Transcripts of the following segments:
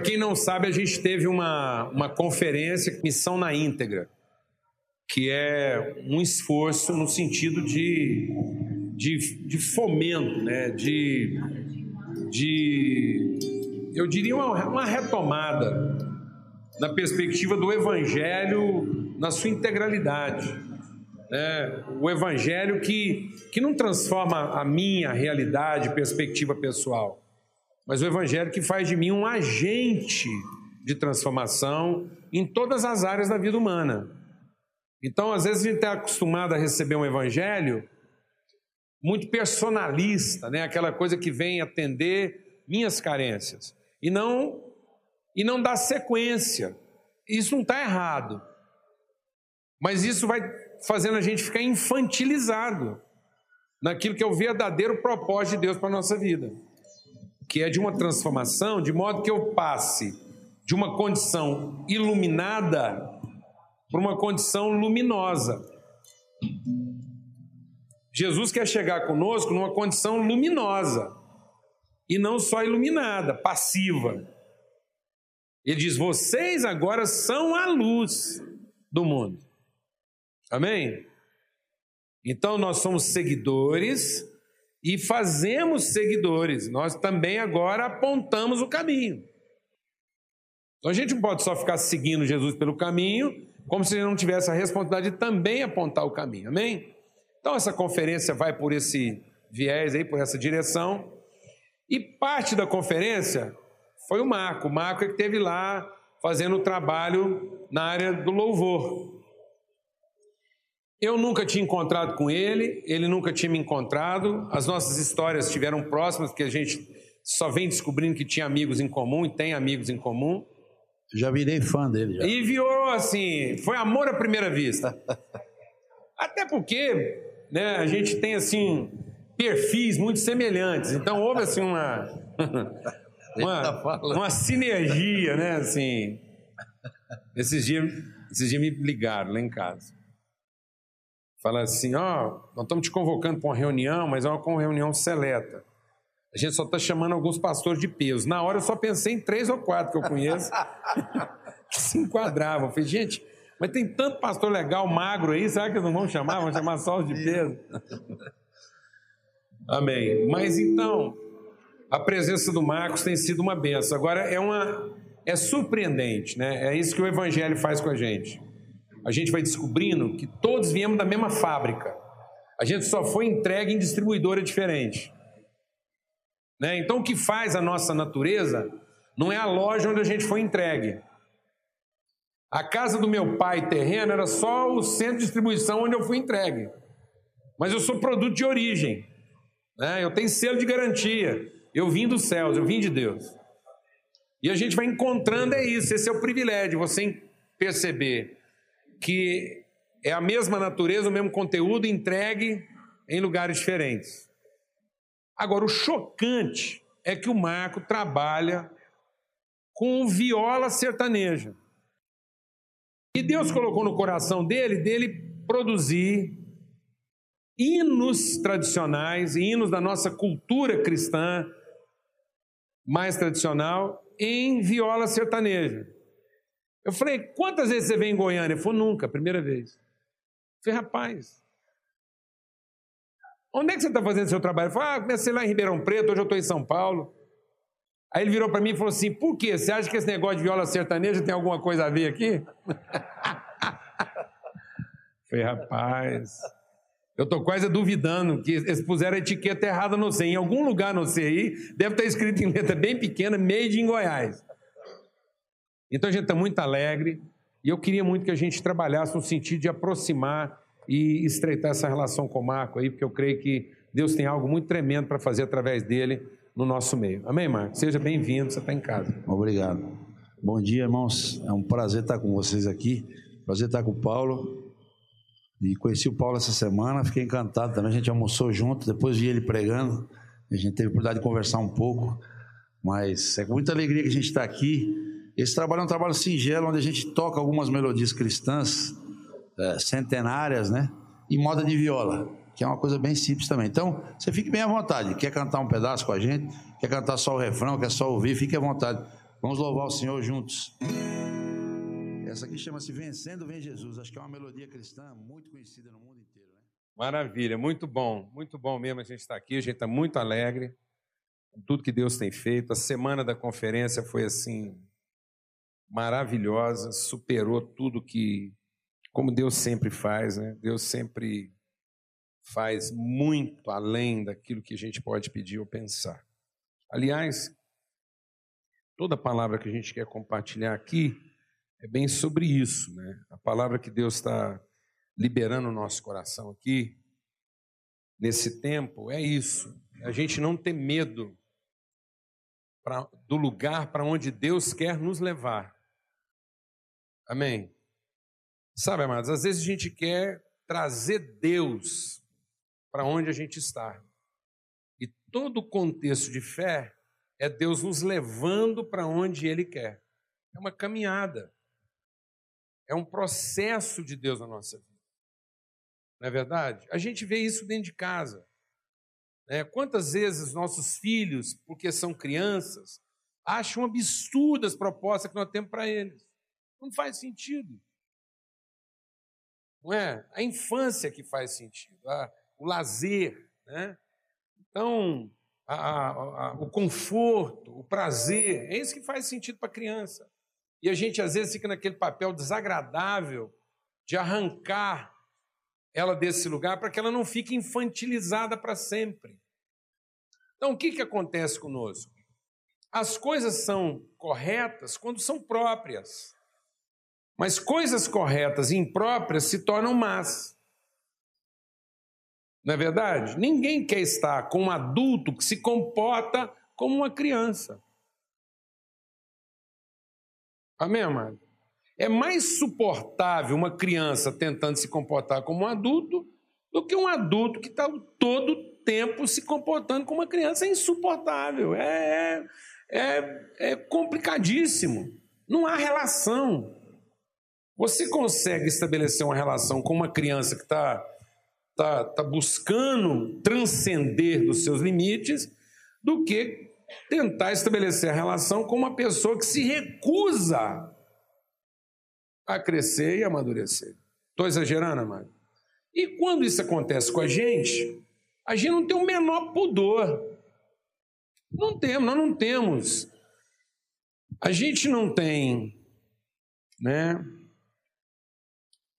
Para quem não sabe, a gente teve uma, uma conferência, Missão na Íntegra, que é um esforço no sentido de, de, de fomento, né? de, de, eu diria, uma, uma retomada na perspectiva do Evangelho na sua integralidade. Né? O Evangelho que, que não transforma a minha realidade, perspectiva pessoal, mas o Evangelho que faz de mim um agente de transformação em todas as áreas da vida humana. Então, às vezes, a gente está acostumado a receber um Evangelho muito personalista, né? aquela coisa que vem atender minhas carências, e não, e não dá sequência. Isso não está errado, mas isso vai fazendo a gente ficar infantilizado naquilo que é o verdadeiro propósito de Deus para a nossa vida que é de uma transformação, de modo que eu passe de uma condição iluminada para uma condição luminosa. Jesus quer chegar conosco numa condição luminosa e não só iluminada, passiva. Ele diz: vocês agora são a luz do mundo. Amém? Então nós somos seguidores e fazemos seguidores. Nós também agora apontamos o caminho. Então a gente não pode só ficar seguindo Jesus pelo caminho, como se não tivesse a responsabilidade de também apontar o caminho. Amém? Então essa conferência vai por esse viés aí, por essa direção. E parte da conferência foi o Marco. O Marco é que esteve lá fazendo o trabalho na área do louvor. Eu nunca tinha encontrado com ele, ele nunca tinha me encontrado. As nossas histórias estiveram próximas, porque a gente só vem descobrindo que tinha amigos em comum e tem amigos em comum. Já virei fã dele. Já. E virou assim, foi amor à primeira vista. Até porque né, a gente tem assim perfis muito semelhantes. Então houve assim uma uma, tá uma sinergia, né? Assim, esses dias, esses dias me ligaram lá em casa. Fala assim: ó, oh, nós estamos te convocando para uma reunião, mas é uma reunião seleta. A gente só está chamando alguns pastores de peso. Na hora eu só pensei em três ou quatro que eu conheço que se enquadravam. Eu falei, gente, mas tem tanto pastor legal, magro aí, será que eles não vão chamar? Vão chamar só os de peso? Amém. Mas então, a presença do Marcos tem sido uma benção. Agora é uma é surpreendente, né? É isso que o evangelho faz com a gente a gente vai descobrindo que todos viemos da mesma fábrica. A gente só foi entregue em distribuidora diferente. Né? Então, o que faz a nossa natureza não é a loja onde a gente foi entregue. A casa do meu pai terreno era só o centro de distribuição onde eu fui entregue. Mas eu sou produto de origem. Né? Eu tenho selo de garantia. Eu vim dos céus, eu vim de Deus. E a gente vai encontrando é isso, esse é o privilégio, você perceber que é a mesma natureza, o mesmo conteúdo entregue em lugares diferentes. Agora, o chocante é que o Marco trabalha com viola sertaneja. E Deus colocou no coração dele, dele produzir hinos tradicionais, hinos da nossa cultura cristã mais tradicional em viola sertaneja. Eu falei, quantas vezes você vem em Goiânia? Ele falou, nunca, primeira vez. Eu falei, rapaz, onde é que você está fazendo seu trabalho? Eu falei, ah, comecei lá em Ribeirão Preto, hoje eu estou em São Paulo. Aí ele virou para mim e falou assim, por quê? Você acha que esse negócio de viola sertaneja tem alguma coisa a ver aqui? falei, rapaz, eu estou quase duvidando que eles puseram a etiqueta errada no C. Em algum lugar no C aí, deve estar escrito em letra bem pequena, made em Goiás. Então a gente está muito alegre e eu queria muito que a gente trabalhasse no sentido de aproximar e estreitar essa relação com o Marco aí, porque eu creio que Deus tem algo muito tremendo para fazer através dele no nosso meio. Amém, Marco? Seja bem-vindo, você está em casa. Obrigado. Bom dia, irmãos. É um prazer estar com vocês aqui. Prazer estar com o Paulo. E conheci o Paulo essa semana, fiquei encantado também. A gente almoçou junto, depois vi ele pregando. A gente teve a oportunidade de conversar um pouco. Mas é com muita alegria que a gente está aqui esse trabalho é um trabalho singelo, onde a gente toca algumas melodias cristãs, é, centenárias, né? Em moda de viola, que é uma coisa bem simples também. Então, você fique bem à vontade. Quer cantar um pedaço com a gente? Quer cantar só o refrão? Quer só ouvir? Fique à vontade. Vamos louvar o Senhor juntos. Essa aqui chama-se Vencendo Vem Jesus. Acho que é uma melodia cristã muito conhecida no mundo inteiro. Né? Maravilha, muito bom, muito bom mesmo a gente estar aqui. A gente está muito alegre com tudo que Deus tem feito. A semana da conferência foi assim maravilhosa, superou tudo que, como Deus sempre faz, né? Deus sempre faz muito além daquilo que a gente pode pedir ou pensar. Aliás, toda palavra que a gente quer compartilhar aqui é bem sobre isso, né? A palavra que Deus está liberando no nosso coração aqui, nesse tempo, é isso. A gente não ter medo pra, do lugar para onde Deus quer nos levar. Amém? Sabe, amados, às vezes a gente quer trazer Deus para onde a gente está. E todo o contexto de fé é Deus nos levando para onde Ele quer. É uma caminhada. É um processo de Deus na nossa vida. Não é verdade? A gente vê isso dentro de casa. É, quantas vezes nossos filhos, porque são crianças, acham absurdas as propostas que nós temos para eles? Não faz sentido. Não é? A infância que faz sentido, a, o lazer, né? Então, a, a, o conforto, o prazer, é isso que faz sentido para a criança. E a gente às vezes fica naquele papel desagradável de arrancar ela desse lugar para que ela não fique infantilizada para sempre. Então, o que, que acontece conosco? As coisas são corretas quando são próprias. Mas coisas corretas e impróprias se tornam más. Não é verdade? Ninguém quer estar com um adulto que se comporta como uma criança. Amém, amado? É mais suportável uma criança tentando se comportar como um adulto do que um adulto que está todo tempo se comportando como uma criança. É insuportável, é, é, é complicadíssimo. Não há relação. Você consegue estabelecer uma relação com uma criança que está tá, tá buscando transcender dos seus limites do que tentar estabelecer a relação com uma pessoa que se recusa a crescer e amadurecer. Estou exagerando, amado? E quando isso acontece com a gente, a gente não tem o menor pudor. Não temos, nós não temos. A gente não tem, né?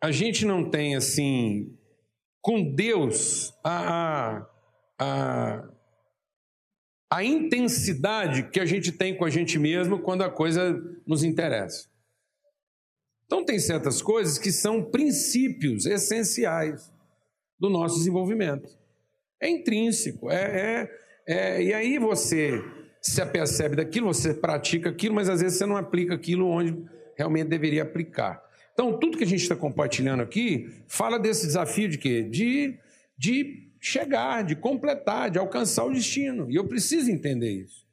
A gente não tem assim, com Deus, a, a, a, a intensidade que a gente tem com a gente mesmo quando a coisa nos interessa. Então, tem certas coisas que são princípios essenciais do nosso desenvolvimento. É intrínseco, é, é, é, e aí você se apercebe daquilo, você pratica aquilo, mas às vezes você não aplica aquilo onde realmente deveria aplicar. Então, tudo que a gente está compartilhando aqui fala desse desafio de quê? De, de chegar, de completar, de alcançar o destino. E eu preciso entender isso.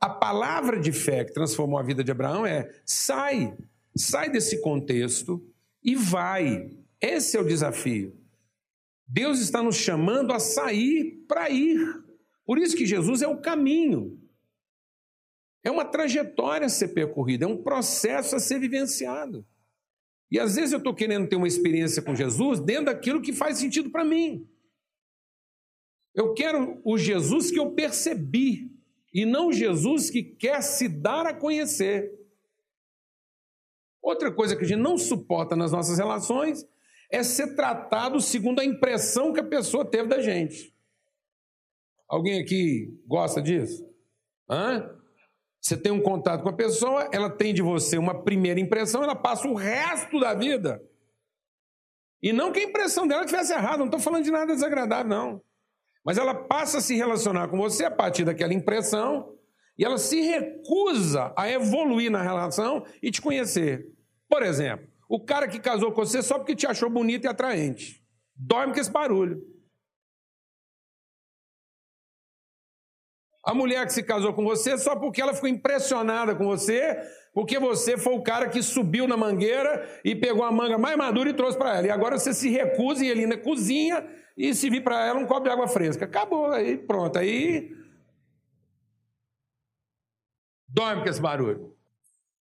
A palavra de fé que transformou a vida de Abraão é: sai, Sai desse contexto e vai. Esse é o desafio. Deus está nos chamando a sair para ir. Por isso que Jesus é o caminho. É uma trajetória a ser percorrida, é um processo a ser vivenciado. E às vezes eu estou querendo ter uma experiência com Jesus dentro daquilo que faz sentido para mim. Eu quero o Jesus que eu percebi, e não Jesus que quer se dar a conhecer. Outra coisa que a gente não suporta nas nossas relações é ser tratado segundo a impressão que a pessoa teve da gente. Alguém aqui gosta disso? Hã? Você tem um contato com a pessoa, ela tem de você uma primeira impressão, ela passa o resto da vida. E não que a impressão dela estivesse errada, não estou falando de nada desagradável, não. Mas ela passa a se relacionar com você a partir daquela impressão e ela se recusa a evoluir na relação e te conhecer. Por exemplo, o cara que casou com você só porque te achou bonito e atraente. Dorme com esse barulho. A mulher que se casou com você só porque ela ficou impressionada com você, porque você foi o cara que subiu na mangueira e pegou a manga mais madura e trouxe para ela. E agora você se recusa e ele ainda cozinha e se vir para ela um copo de água fresca. Acabou, aí pronto. Aí dorme com esse barulho.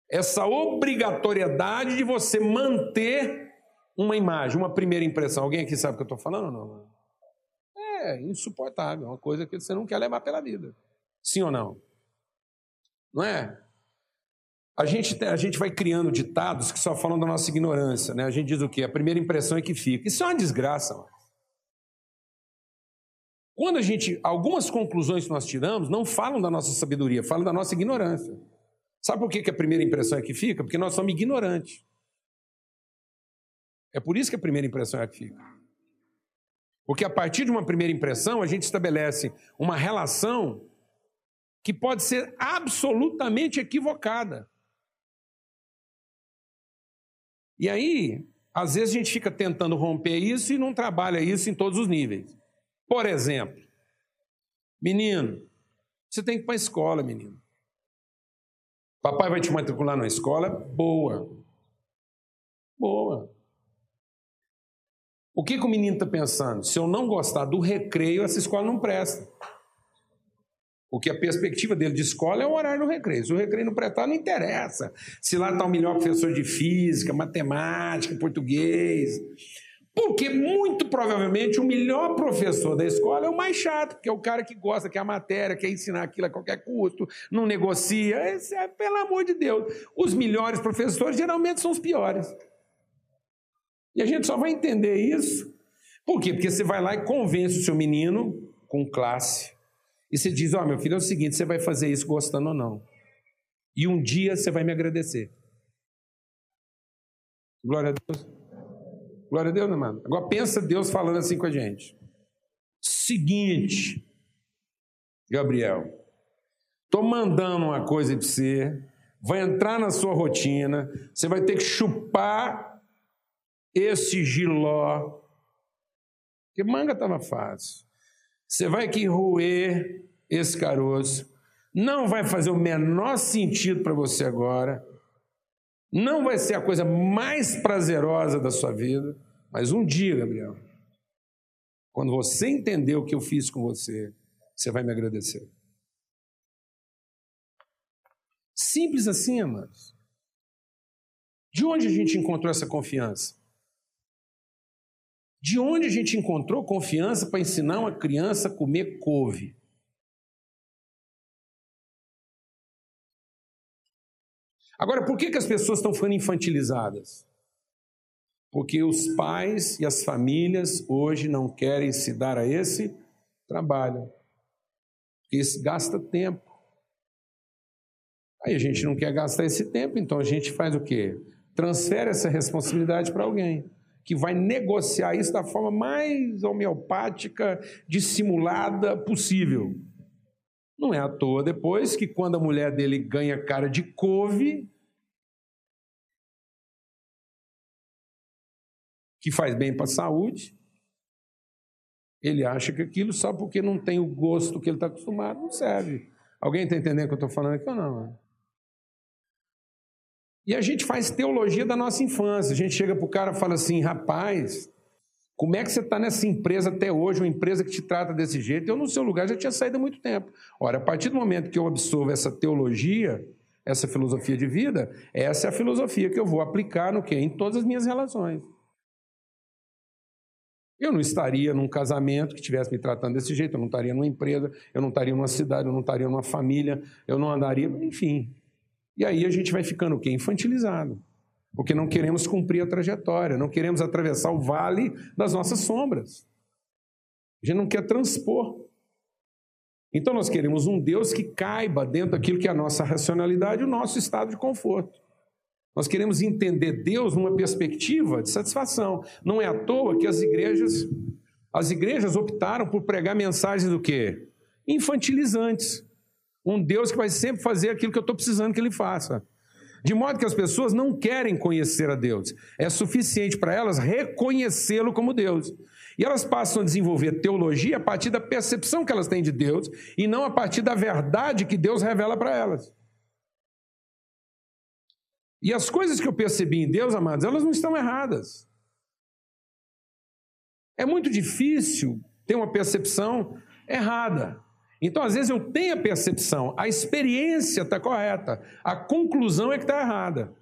essa obrigatoriedade de você manter uma imagem, uma primeira impressão. Alguém aqui sabe o que eu estou falando ou não? É insuportável, é uma coisa que você não quer levar pela vida. Sim ou não? Não é? A gente, a gente vai criando ditados que só falam da nossa ignorância. Né? A gente diz o quê? A primeira impressão é que fica. Isso é uma desgraça. Mano. Quando a gente. Algumas conclusões que nós tiramos não falam da nossa sabedoria, falam da nossa ignorância. Sabe por que, que a primeira impressão é que fica? Porque nós somos ignorantes. É por isso que a primeira impressão é que fica. Porque a partir de uma primeira impressão, a gente estabelece uma relação que pode ser absolutamente equivocada. E aí, às vezes a gente fica tentando romper isso e não trabalha isso em todos os níveis. Por exemplo, menino, você tem que ir para a escola, menino. Papai vai te matricular na escola boa. Boa. O que, que o menino está pensando? Se eu não gostar do recreio, essa escola não presta. Porque a perspectiva dele de escola é o horário do recreio. Se o recreio não prestar, não interessa. Se lá está o melhor professor de física, matemática, português. Porque muito provavelmente o melhor professor da escola é o mais chato, porque é o cara que gosta, que é a matéria, quer ensinar aquilo a qualquer custo, não negocia. Esse é, pelo amor de Deus. Os melhores professores geralmente são os piores. E a gente só vai entender isso. Por quê? Porque você vai lá e convence o seu menino com classe e você diz: Ó, oh, meu filho, é o seguinte, você vai fazer isso gostando ou não. E um dia você vai me agradecer. Glória a Deus. Glória a Deus, meu irmão. Agora pensa Deus falando assim com a gente. Seguinte, Gabriel, estou mandando uma coisa para você, vai entrar na sua rotina, você vai ter que chupar esse giló. Porque manga estava fácil. Você vai que roer esse caroço. Não vai fazer o menor sentido para você agora. Não vai ser a coisa mais prazerosa da sua vida. Mas um dia, Gabriel, quando você entender o que eu fiz com você, você vai me agradecer. Simples assim, amados. De onde a gente encontrou essa confiança? De onde a gente encontrou confiança para ensinar uma criança a comer couve? Agora, por que, que as pessoas estão ficando infantilizadas? Porque os pais e as famílias hoje não querem se dar a esse trabalho. Isso gasta tempo. Aí a gente não quer gastar esse tempo, então a gente faz o quê? Transfere essa responsabilidade para alguém que vai negociar isso da forma mais homeopática, dissimulada possível. Não é à toa depois que quando a mulher dele ganha cara de couve, que faz bem para a saúde, ele acha que aquilo só porque não tem o gosto que ele está acostumado não serve. Alguém está entendendo o que eu estou falando aqui ou não? E a gente faz teologia da nossa infância. A gente chega para o cara e fala assim: rapaz, como é que você está nessa empresa até hoje, uma empresa que te trata desse jeito? Eu, no seu lugar, já tinha saído há muito tempo. Ora, a partir do momento que eu absorvo essa teologia, essa filosofia de vida, essa é a filosofia que eu vou aplicar no quê? Em todas as minhas relações. Eu não estaria num casamento que estivesse me tratando desse jeito, eu não estaria numa empresa, eu não estaria numa cidade, eu não estaria numa família, eu não andaria, enfim. E aí a gente vai ficando o quê? Infantilizado. Porque não queremos cumprir a trajetória, não queremos atravessar o vale das nossas sombras. A gente não quer transpor. Então nós queremos um Deus que caiba dentro daquilo que é a nossa racionalidade o nosso estado de conforto. Nós queremos entender Deus numa perspectiva de satisfação. Não é à toa que as igrejas, as igrejas optaram por pregar mensagens do quê? Infantilizantes. Um Deus que vai sempre fazer aquilo que eu estou precisando que ele faça. De modo que as pessoas não querem conhecer a Deus. É suficiente para elas reconhecê-lo como Deus. E elas passam a desenvolver teologia a partir da percepção que elas têm de Deus e não a partir da verdade que Deus revela para elas. E as coisas que eu percebi em Deus, amados, elas não estão erradas. É muito difícil ter uma percepção errada. Então, às vezes, eu tenho a percepção, a experiência está correta, a conclusão é que está errada.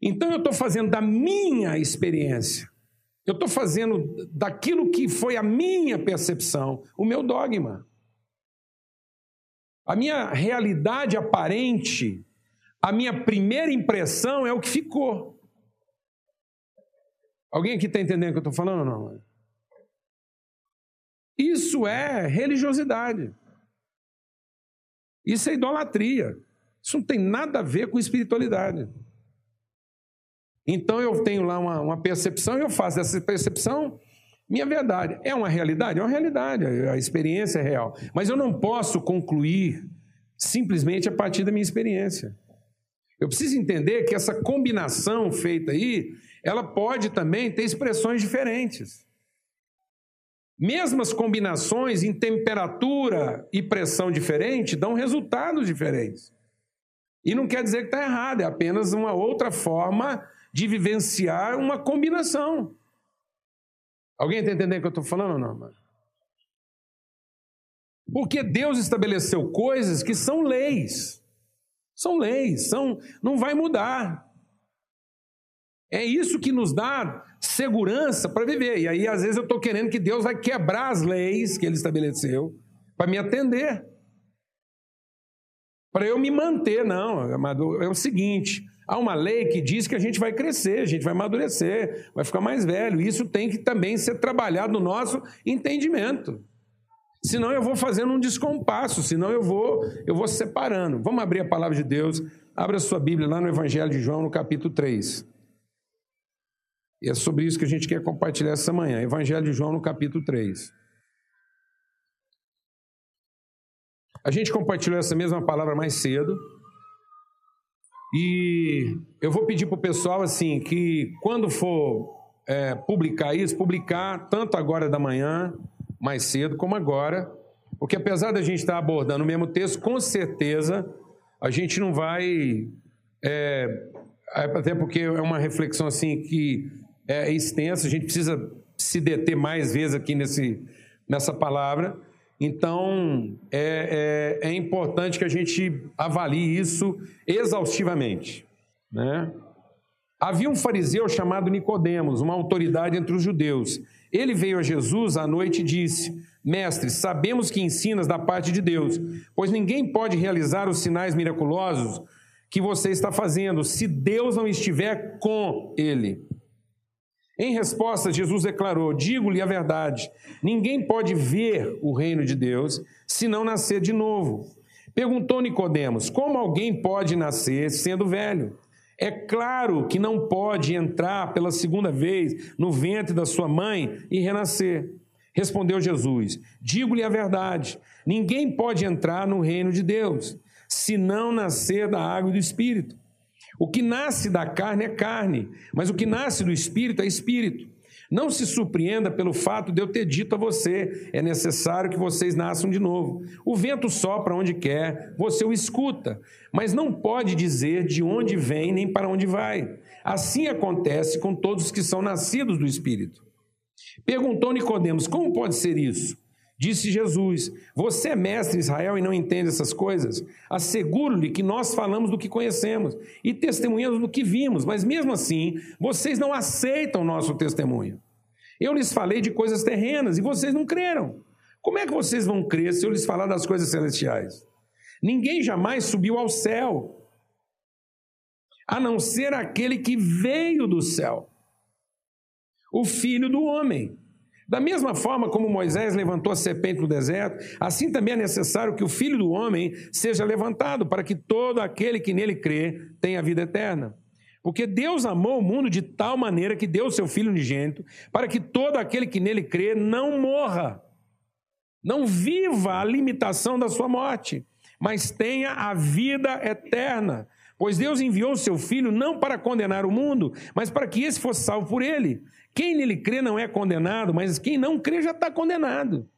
Então, eu estou fazendo da minha experiência, eu estou fazendo daquilo que foi a minha percepção, o meu dogma. A minha realidade aparente, a minha primeira impressão é o que ficou. Alguém aqui está entendendo o que eu estou falando ou não? Isso é religiosidade. Isso é idolatria. Isso não tem nada a ver com espiritualidade. Então eu tenho lá uma, uma percepção e eu faço dessa percepção minha verdade. É uma realidade? É uma realidade, a experiência é real. Mas eu não posso concluir simplesmente a partir da minha experiência. Eu preciso entender que essa combinação feita aí, ela pode também ter expressões diferentes. Mesmas combinações em temperatura e pressão diferente dão resultados diferentes. E não quer dizer que está errado, é apenas uma outra forma de vivenciar uma combinação. Alguém está entendendo o que eu estou falando ou não? Mano? Porque Deus estabeleceu coisas que são leis. São leis, são, não vai mudar. É isso que nos dá segurança para viver. E aí, às vezes, eu estou querendo que Deus vai quebrar as leis que Ele estabeleceu para me atender. Para eu me manter, não, amado. É o seguinte: há uma lei que diz que a gente vai crescer, a gente vai amadurecer, vai ficar mais velho. Isso tem que também ser trabalhado no nosso entendimento. Senão eu vou fazendo um descompasso, senão eu vou, eu vou separando. Vamos abrir a palavra de Deus. Abra sua Bíblia lá no Evangelho de João, no capítulo 3. E é sobre isso que a gente quer compartilhar essa manhã. Evangelho de João, no capítulo 3. A gente compartilhou essa mesma palavra mais cedo. E eu vou pedir para o pessoal assim que quando for é, publicar isso, publicar tanto agora da manhã, mais cedo, como agora, porque apesar da gente estar abordando o mesmo texto, com certeza a gente não vai. É, até porque é uma reflexão assim que é extensa, a gente precisa se deter mais vezes aqui nesse, nessa palavra. Então, é, é, é importante que a gente avalie isso exaustivamente. Né? Havia um fariseu chamado Nicodemos, uma autoridade entre os judeus. Ele veio a Jesus à noite e disse: Mestre, sabemos que ensinas da parte de Deus, pois ninguém pode realizar os sinais miraculosos que você está fazendo se Deus não estiver com ele. Em resposta, Jesus declarou: Digo-lhe a verdade, ninguém pode ver o reino de Deus se não nascer de novo. Perguntou Nicodemos: Como alguém pode nascer sendo velho? É claro que não pode entrar pela segunda vez no ventre da sua mãe e renascer. Respondeu Jesus: Digo-lhe a verdade, ninguém pode entrar no reino de Deus se não nascer da água e do espírito. O que nasce da carne é carne, mas o que nasce do espírito é espírito. Não se surpreenda pelo fato de eu ter dito a você: é necessário que vocês nasçam de novo. O vento sopra onde quer, você o escuta, mas não pode dizer de onde vem nem para onde vai. Assim acontece com todos que são nascidos do Espírito. Perguntou Nicodemos: como pode ser isso? Disse Jesus: Você é mestre Israel e não entende essas coisas? Asseguro-lhe que nós falamos do que conhecemos e testemunhamos do que vimos, mas mesmo assim, vocês não aceitam o nosso testemunho. Eu lhes falei de coisas terrenas e vocês não creram. Como é que vocês vão crer se eu lhes falar das coisas celestiais? Ninguém jamais subiu ao céu, a não ser aquele que veio do céu, o Filho do Homem. Da mesma forma como Moisés levantou a serpente no deserto, assim também é necessário que o Filho do Homem seja levantado, para que todo aquele que nele crê tenha vida eterna. Porque Deus amou o mundo de tal maneira que deu seu Filho unigênito, para que todo aquele que nele crê não morra, não viva a limitação da sua morte, mas tenha a vida eterna. Pois Deus enviou seu Filho não para condenar o mundo, mas para que esse fosse salvo por ele. Quem nele crê não é condenado, mas quem não crê já está condenado,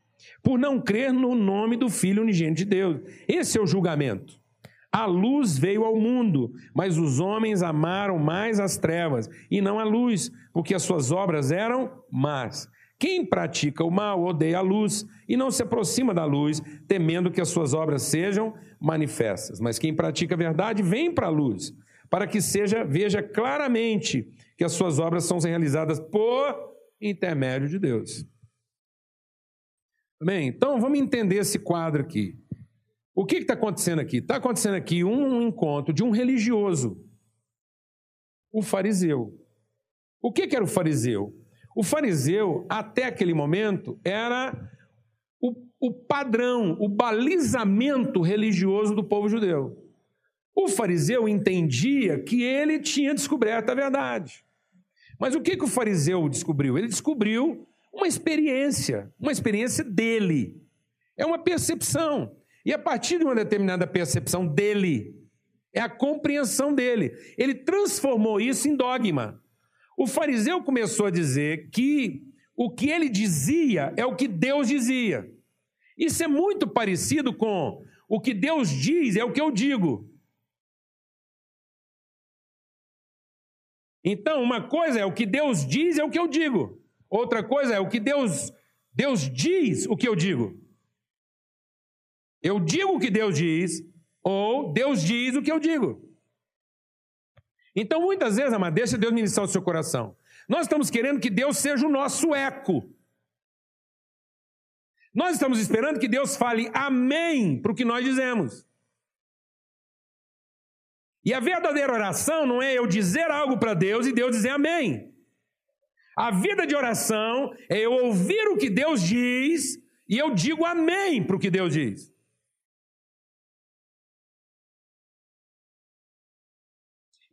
por não crer no nome do Filho unigênito de Deus. Esse é o julgamento. A luz veio ao mundo, mas os homens amaram mais as trevas e não a luz, porque as suas obras eram más. Quem pratica o mal odeia a luz e não se aproxima da luz, temendo que as suas obras sejam manifestas. Mas quem pratica a verdade vem para a luz, para que seja veja claramente que as suas obras são realizadas por intermédio de Deus. Bem, então vamos entender esse quadro aqui. O que está acontecendo aqui? Está acontecendo aqui um encontro de um religioso, o fariseu. O que, que era o fariseu? O fariseu, até aquele momento, era o, o padrão, o balizamento religioso do povo judeu. O fariseu entendia que ele tinha descoberto a verdade. Mas o que, que o fariseu descobriu? Ele descobriu uma experiência, uma experiência dele. É uma percepção. E a partir de uma determinada percepção dele, é a compreensão dele. Ele transformou isso em dogma. O fariseu começou a dizer que o que ele dizia é o que Deus dizia. Isso é muito parecido com o que Deus diz é o que eu digo. Então, uma coisa é o que Deus diz é o que eu digo. Outra coisa é o que Deus Deus diz o que eu digo. Eu digo o que Deus diz ou Deus diz o que eu digo. Então, muitas vezes, amado, deixa Deus ministrar o seu coração. Nós estamos querendo que Deus seja o nosso eco. Nós estamos esperando que Deus fale amém para o que nós dizemos. E a verdadeira oração não é eu dizer algo para Deus e Deus dizer amém. A vida de oração é eu ouvir o que Deus diz e eu digo amém para o que Deus diz.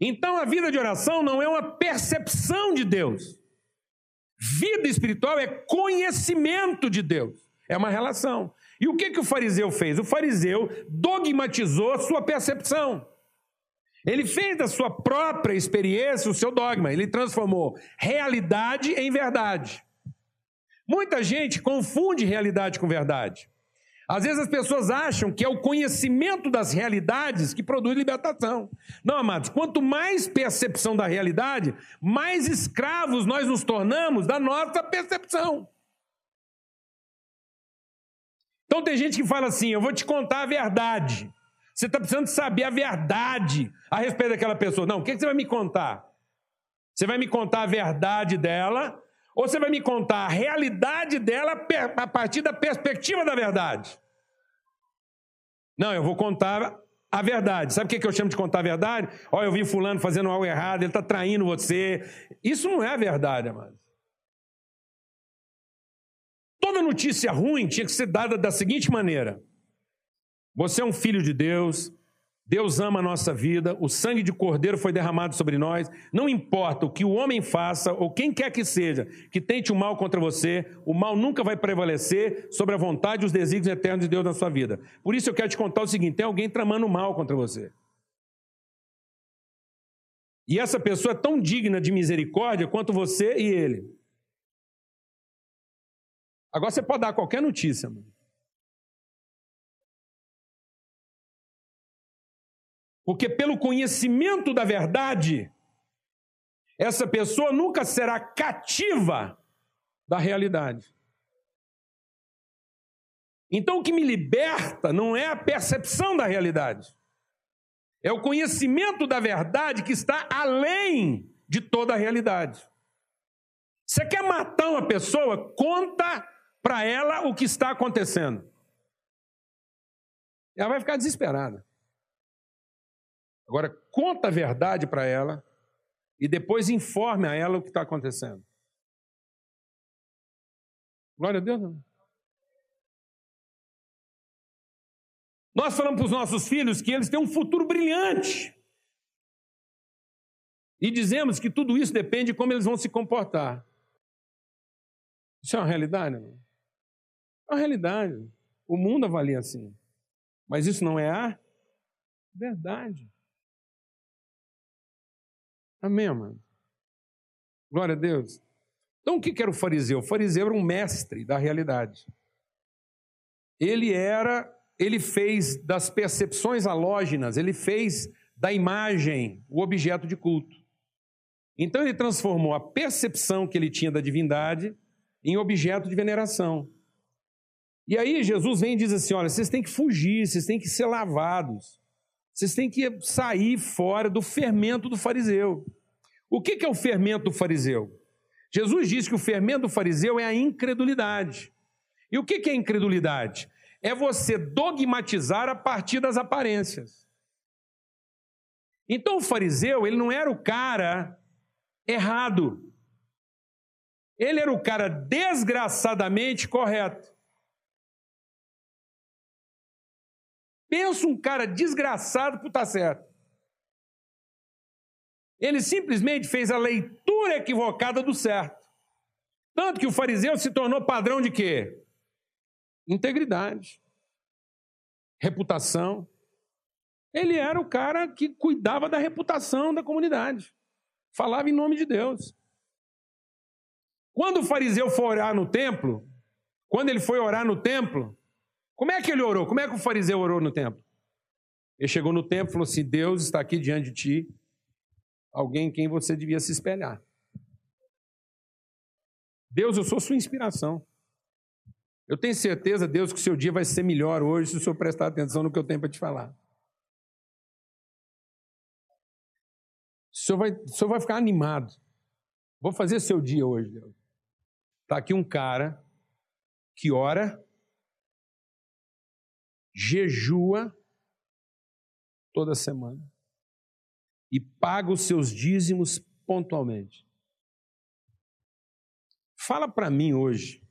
Então a vida de oração não é uma percepção de Deus. Vida espiritual é conhecimento de Deus. É uma relação. E o que, que o fariseu fez? O fariseu dogmatizou a sua percepção. Ele fez da sua própria experiência o seu dogma. Ele transformou realidade em verdade. Muita gente confunde realidade com verdade. Às vezes as pessoas acham que é o conhecimento das realidades que produz libertação. Não, amados, quanto mais percepção da realidade, mais escravos nós nos tornamos da nossa percepção. Então tem gente que fala assim: eu vou te contar a verdade. Você está precisando saber a verdade a respeito daquela pessoa. Não, o que você vai me contar? Você vai me contar a verdade dela ou você vai me contar a realidade dela a partir da perspectiva da verdade? Não, eu vou contar a verdade. Sabe o que eu chamo de contar a verdade? Olha, eu vi fulano fazendo algo errado, ele está traindo você. Isso não é a verdade, amado. Toda notícia ruim tinha que ser dada da seguinte maneira: você é um filho de Deus, Deus ama a nossa vida, o sangue de cordeiro foi derramado sobre nós. Não importa o que o homem faça, ou quem quer que seja, que tente o mal contra você, o mal nunca vai prevalecer sobre a vontade e os desígnios eternos de Deus na sua vida. Por isso eu quero te contar o seguinte: tem alguém tramando mal contra você. E essa pessoa é tão digna de misericórdia quanto você e ele. Agora você pode dar qualquer notícia, mano. Porque pelo conhecimento da verdade, essa pessoa nunca será cativa da realidade. Então o que me liberta não é a percepção da realidade, é o conhecimento da verdade que está além de toda a realidade. Você quer matar uma pessoa? Conta para ela o que está acontecendo. Ela vai ficar desesperada. Agora, conta a verdade para ela e depois informe a ela o que está acontecendo. Glória a Deus. Não. Nós falamos para os nossos filhos que eles têm um futuro brilhante. E dizemos que tudo isso depende de como eles vão se comportar. Isso é uma realidade? Não? É uma realidade. O mundo avalia assim. Mas isso não é a verdade. Amém, amado? Glória a Deus. Então, o que era o fariseu? O fariseu era um mestre da realidade. Ele era, ele fez das percepções halógenas, ele fez da imagem o objeto de culto. Então, ele transformou a percepção que ele tinha da divindade em objeto de veneração. E aí Jesus vem e diz assim: olha, vocês têm que fugir, vocês têm que ser lavados, vocês têm que sair fora do fermento do fariseu. O que é o fermento do fariseu? Jesus diz que o fermento do fariseu é a incredulidade. E o que é incredulidade? É você dogmatizar a partir das aparências. Então o fariseu, ele não era o cara errado. Ele era o cara desgraçadamente correto. Pensa um cara desgraçado por estar certo. Ele simplesmente fez a leitura equivocada do certo. Tanto que o fariseu se tornou padrão de quê? Integridade, reputação. Ele era o cara que cuidava da reputação da comunidade. Falava em nome de Deus. Quando o fariseu foi orar no templo, quando ele foi orar no templo, como é que ele orou? Como é que o fariseu orou no templo? Ele chegou no templo e falou assim: Deus está aqui diante de ti, alguém em quem você devia se espelhar. Deus, eu sou sua inspiração. Eu tenho certeza, Deus, que o seu dia vai ser melhor hoje se o senhor prestar atenção no que eu tenho para te falar. O senhor vai, o senhor vai ficar animado. Vou fazer seu dia hoje, Deus. Está aqui um cara que ora jejua toda semana e paga os seus dízimos pontualmente. Fala para mim hoje,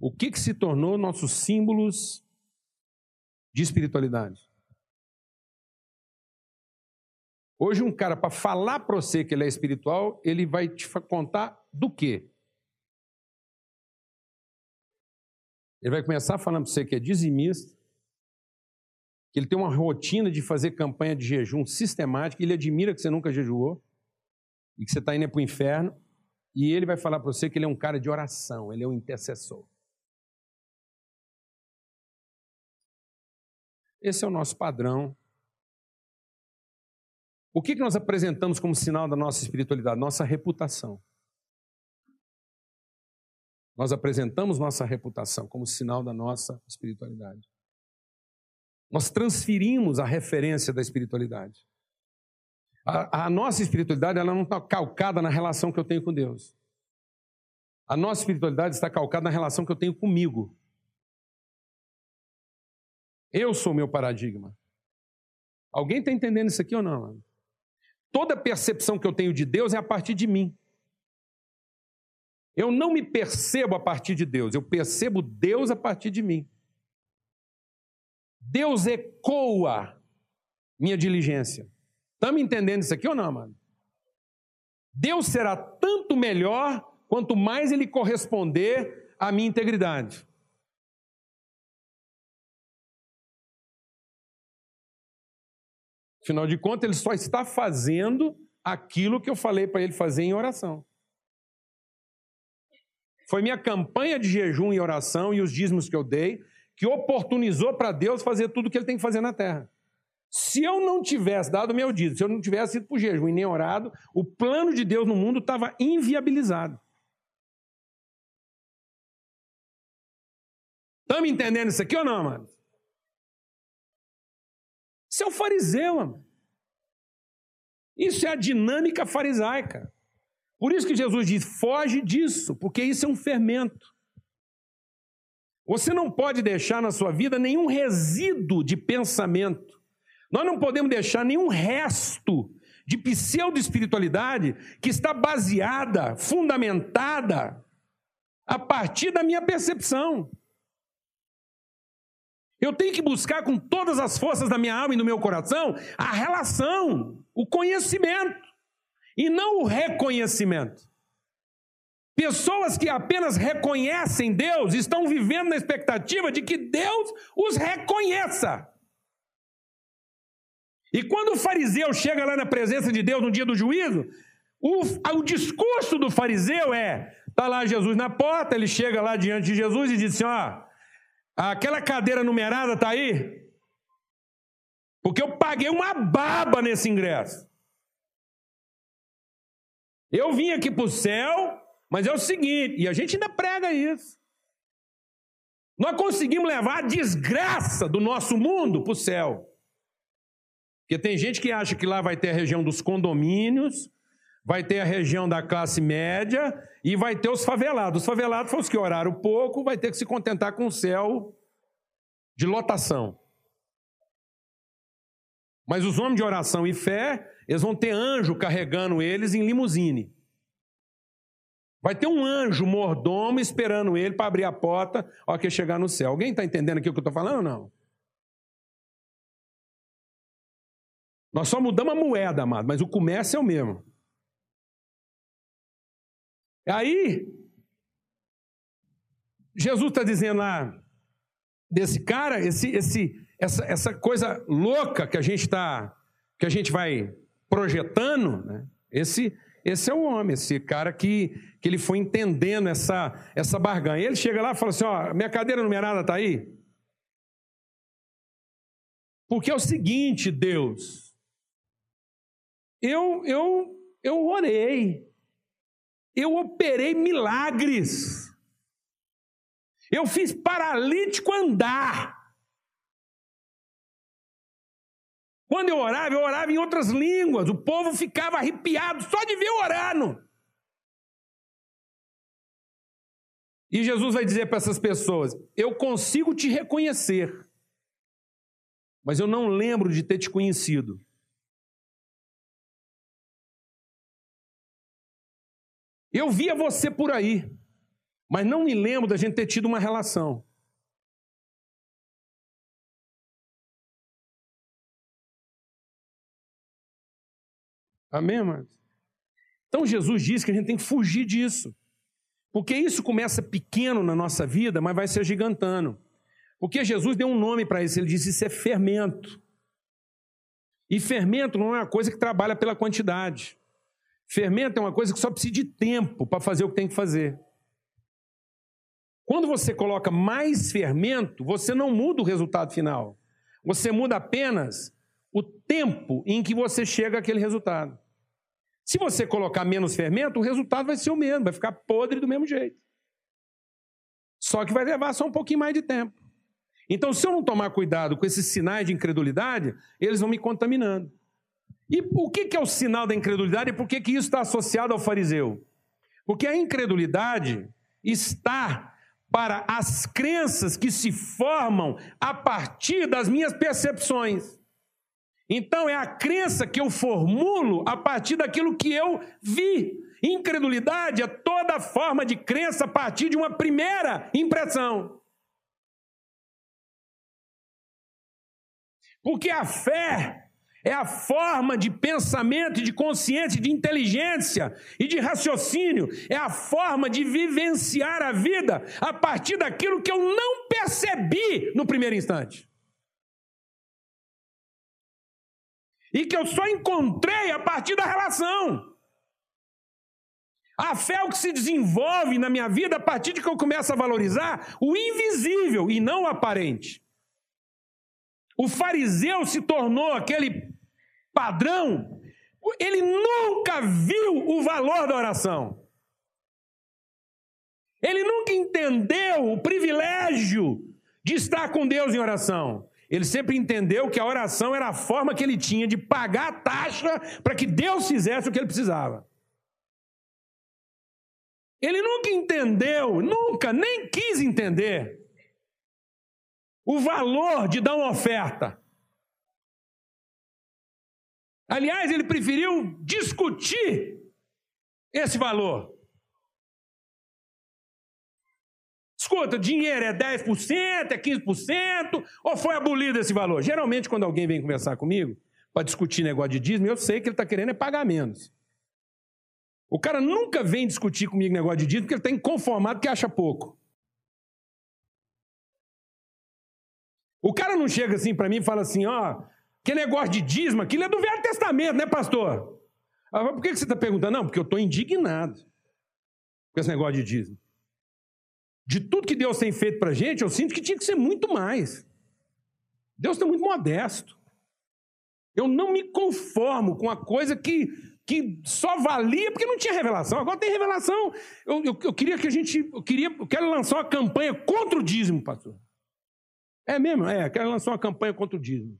o que, que se tornou nossos símbolos de espiritualidade? Hoje, um cara, para falar para você que ele é espiritual, ele vai te contar do quê? Ele vai começar falando para você que é dizimista, que ele tem uma rotina de fazer campanha de jejum sistemática, ele admira que você nunca jejuou e que você está indo para o inferno, e ele vai falar para você que ele é um cara de oração, ele é um intercessor. Esse é o nosso padrão. O que, que nós apresentamos como sinal da nossa espiritualidade? Nossa reputação. Nós apresentamos nossa reputação como sinal da nossa espiritualidade. Nós transferimos a referência da espiritualidade. A, a nossa espiritualidade ela não está calcada na relação que eu tenho com Deus. A nossa espiritualidade está calcada na relação que eu tenho comigo. Eu sou o meu paradigma. Alguém está entendendo isso aqui ou não? Toda percepção que eu tenho de Deus é a partir de mim. Eu não me percebo a partir de Deus, eu percebo Deus a partir de mim. Deus ecoa minha diligência. Estamos entendendo isso aqui ou não, mano? Deus será tanto melhor quanto mais ele corresponder à minha integridade. Afinal de contas, ele só está fazendo aquilo que eu falei para ele fazer em oração. Foi minha campanha de jejum e oração e os dízimos que eu dei que oportunizou para Deus fazer tudo o que ele tem que fazer na terra. Se eu não tivesse dado meu dízimo, se eu não tivesse ido para o jejum e nem orado, o plano de Deus no mundo estava inviabilizado. Estamos entendendo isso aqui ou não, mano? Isso é o fariseu, mano. Isso é a dinâmica farisaica. Por isso que Jesus diz: foge disso, porque isso é um fermento. Você não pode deixar na sua vida nenhum resíduo de pensamento. Nós não podemos deixar nenhum resto de pseudo-espiritualidade que está baseada, fundamentada a partir da minha percepção. Eu tenho que buscar com todas as forças da minha alma e do meu coração a relação, o conhecimento e não o reconhecimento. Pessoas que apenas reconhecem Deus estão vivendo na expectativa de que Deus os reconheça. E quando o fariseu chega lá na presença de Deus no dia do juízo, o, o discurso do fariseu é: está lá Jesus na porta, ele chega lá diante de Jesus e diz assim: ó, aquela cadeira numerada está aí? Porque eu paguei uma baba nesse ingresso. Eu vim aqui para o céu, Mas é o seguinte, e a gente ainda prega isso. Nós conseguimos levar a desgraça do nosso mundo para o céu. Porque tem gente que acha que lá vai ter a região dos condomínios, vai ter a região da classe média e vai ter os favelados. Os favelados foram os que oraram pouco, vai ter que se contentar com o céu de lotação. Mas os homens de oração e fé, eles vão ter anjo carregando eles em limusine. Vai ter um anjo mordomo esperando ele para abrir a porta ao que chegar no céu. Alguém está entendendo aqui o que eu estou falando ou não? Nós só mudamos a moeda, amado, mas o comércio é o mesmo. Aí, Jesus está dizendo lá desse cara, esse, esse, essa, essa coisa louca que a gente está, que a gente vai projetando, né? esse, esse é o homem, esse cara que, que ele foi entendendo essa, essa barganha. Ele chega lá e fala assim: ó, minha cadeira numerada está aí. Porque é o seguinte, Deus, eu, eu, eu orei, eu operei milagres. Eu fiz paralítico andar. Quando eu orava, eu orava em outras línguas. O povo ficava arrepiado só de ver orando. E Jesus vai dizer para essas pessoas: Eu consigo te reconhecer, mas eu não lembro de ter te conhecido. Eu via você por aí, mas não me lembro da gente ter tido uma relação. Amém, amados? Então Jesus diz que a gente tem que fugir disso. Porque isso começa pequeno na nossa vida, mas vai se agigantando. Porque Jesus deu um nome para isso, ele disse: Isso é fermento. E fermento não é uma coisa que trabalha pela quantidade. Fermento é uma coisa que só precisa de tempo para fazer o que tem que fazer. Quando você coloca mais fermento, você não muda o resultado final. Você muda apenas o tempo em que você chega àquele resultado. Se você colocar menos fermento, o resultado vai ser o mesmo, vai ficar podre do mesmo jeito. Só que vai levar só um pouquinho mais de tempo. Então, se eu não tomar cuidado com esses sinais de incredulidade, eles vão me contaminando. E o que é o sinal da incredulidade e por que, isso está associado ao fariseu? Porque a incredulidade está para as crenças que se formam a partir das minhas percepções. Então é a crença que eu formulo a partir daquilo que eu vi. Incredulidade é toda forma de crença a partir de uma primeira impressão. Porque a fé é a forma de pensamento, de consciência, de inteligência e de raciocínio. É a forma de vivenciar a vida a partir daquilo que eu não percebi no primeiro instante. E que eu só encontrei a partir da relação. A fé é o que se desenvolve na minha vida a partir de que eu começo a valorizar o invisível e não o aparente. O fariseu se tornou aquele padrão, ele nunca viu o valor da oração. Ele nunca entendeu o privilégio de estar com Deus em oração. Ele sempre entendeu que a oração era a forma que ele tinha de pagar a taxa para que Deus fizesse o que ele precisava. Ele nunca entendeu, nunca, nem quis entender o valor de dar uma oferta. Aliás, ele preferiu discutir esse valor. Escuta, dinheiro é 10%, é 15%, ou foi abolido esse valor? Geralmente, quando alguém vem conversar comigo para discutir negócio de dízimo, eu sei que ele está querendo é pagar menos. O cara nunca vem discutir comigo negócio de dízimo porque ele está inconformado que acha pouco. O cara não chega assim para mim e fala assim, ó, que negócio de dízimo, aquilo é do Velho Testamento, né, pastor? Ah, por que você está perguntando? Não, porque eu estou indignado com esse negócio de dízimo. De tudo que Deus tem feito para a gente, eu sinto que tinha que ser muito mais. Deus está muito modesto. Eu não me conformo com a coisa que que só valia porque não tinha revelação. Agora tem revelação. Eu, eu, eu queria que a gente. Eu, queria, eu quero lançar uma campanha contra o dízimo, pastor. É mesmo? É, eu quero lançar uma campanha contra o dízimo.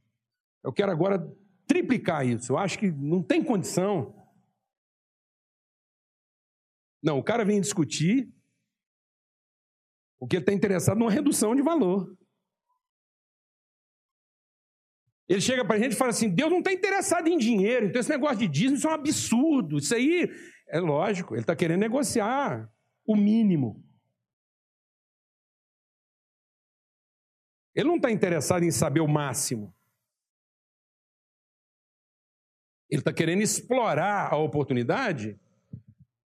Eu quero agora triplicar isso. Eu acho que não tem condição. Não, o cara vem discutir porque ele está interessado numa redução de valor. Ele chega para a gente e fala assim: Deus não está interessado em dinheiro, então esse negócio de dízimo isso é um absurdo. Isso aí é lógico, ele está querendo negociar o mínimo. Ele não está interessado em saber o máximo. Ele está querendo explorar a oportunidade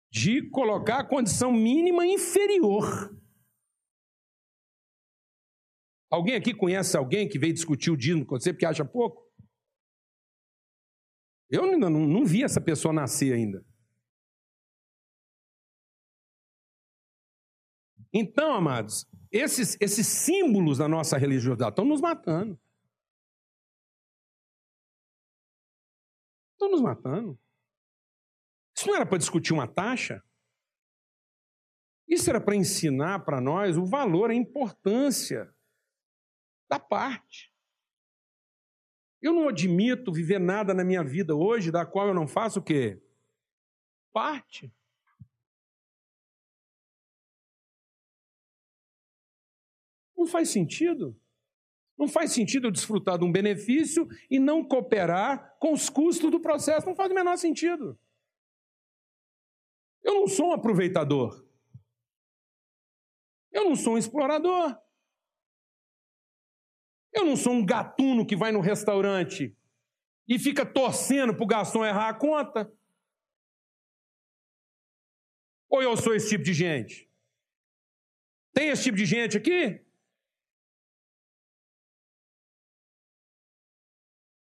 de colocar a condição mínima inferior. Alguém aqui conhece alguém que veio discutir o dízimo com você porque acha pouco? Eu ainda não, não vi essa pessoa nascer ainda. Então, amados, esses, esses símbolos da nossa religiosidade estão nos matando. Estão nos matando. Isso não era para discutir uma taxa? Isso era para ensinar para nós o valor, a importância da parte. Eu não admito viver nada na minha vida hoje da qual eu não faço o quê? Parte. Não faz sentido. Não faz sentido eu desfrutar de um benefício e não cooperar com os custos do processo. Não faz o menor sentido. Eu não sou um aproveitador. Eu não sou um explorador. Eu não sou um gatuno que vai no restaurante e fica torcendo para o garçom errar a conta. Ou eu sou esse tipo de gente? Tem esse tipo de gente aqui?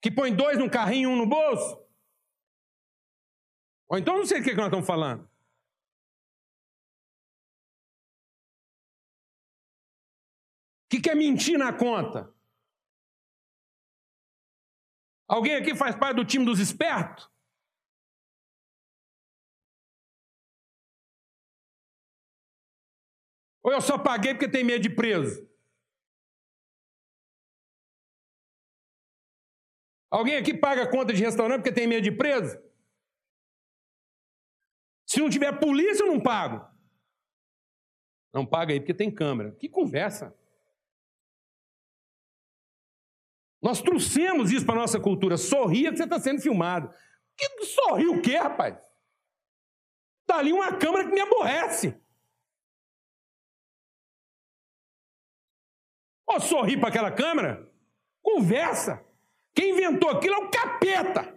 Que põe dois num carrinho e um no bolso? Ou então não sei o que nós estamos falando. Que quer mentir na conta? Alguém aqui faz parte do time dos espertos? Ou eu só paguei porque tem medo de preso? Alguém aqui paga conta de restaurante porque tem medo de preso? Se não tiver polícia, eu não pago. Não paga aí porque tem câmera. Que conversa. Nós trouxemos isso para a nossa cultura. Sorria que você está sendo filmado. Que sorri o quê, rapaz? Está ali uma câmera que me aborrece. Ó, sorrir para aquela câmera? Conversa. Quem inventou aquilo é o capeta.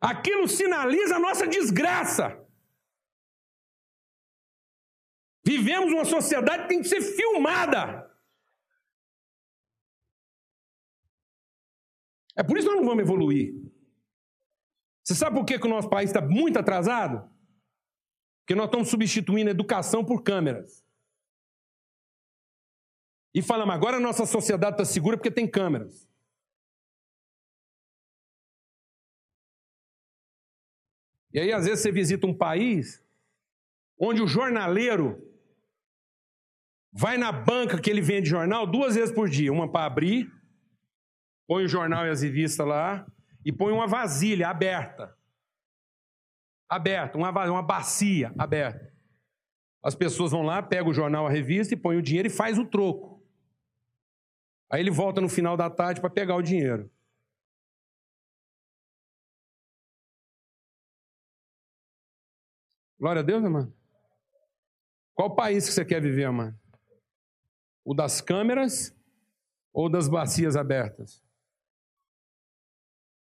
Aquilo sinaliza a nossa desgraça. Vivemos uma sociedade que tem que ser filmada. É por isso que nós não vamos evoluir. Você sabe por que, que o nosso país está muito atrasado? Porque nós estamos substituindo educação por câmeras. E falamos, agora a nossa sociedade está segura porque tem câmeras. E aí, às vezes, você visita um país onde o jornaleiro vai na banca que ele vende jornal duas vezes por dia, uma para abrir põe o jornal e as revistas lá e põe uma vasilha aberta. Aberta, uma, uma bacia aberta. As pessoas vão lá, pegam o jornal, a revista e põem o dinheiro e faz o troco. Aí ele volta no final da tarde para pegar o dinheiro. Glória a Deus, irmão. Qual país que você quer viver, irmão? O das câmeras ou das bacias abertas?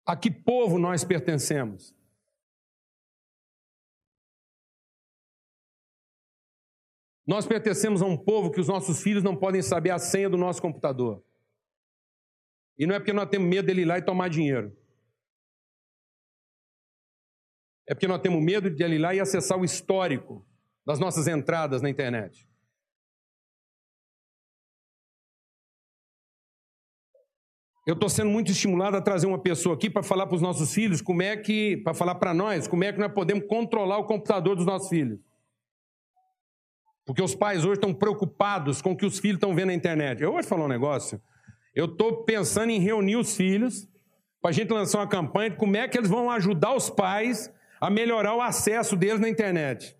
A que povo nós pertencemos? Nós pertencemos a um povo que os nossos filhos não podem saber a senha do nosso computador. E não é porque nós temos medo dele ir lá e tomar dinheiro. É porque nós temos medo de ele ir lá e acessar o histórico das nossas entradas na internet. Eu estou sendo muito estimulado a trazer uma pessoa aqui para falar para os nossos filhos como é que, para falar para nós, como é que nós podemos controlar o computador dos nossos filhos. Porque os pais hoje estão preocupados com o que os filhos estão vendo na internet. Eu vou te falar um negócio. Eu estou pensando em reunir os filhos para a gente lançar uma campanha de como é que eles vão ajudar os pais a melhorar o acesso deles na internet.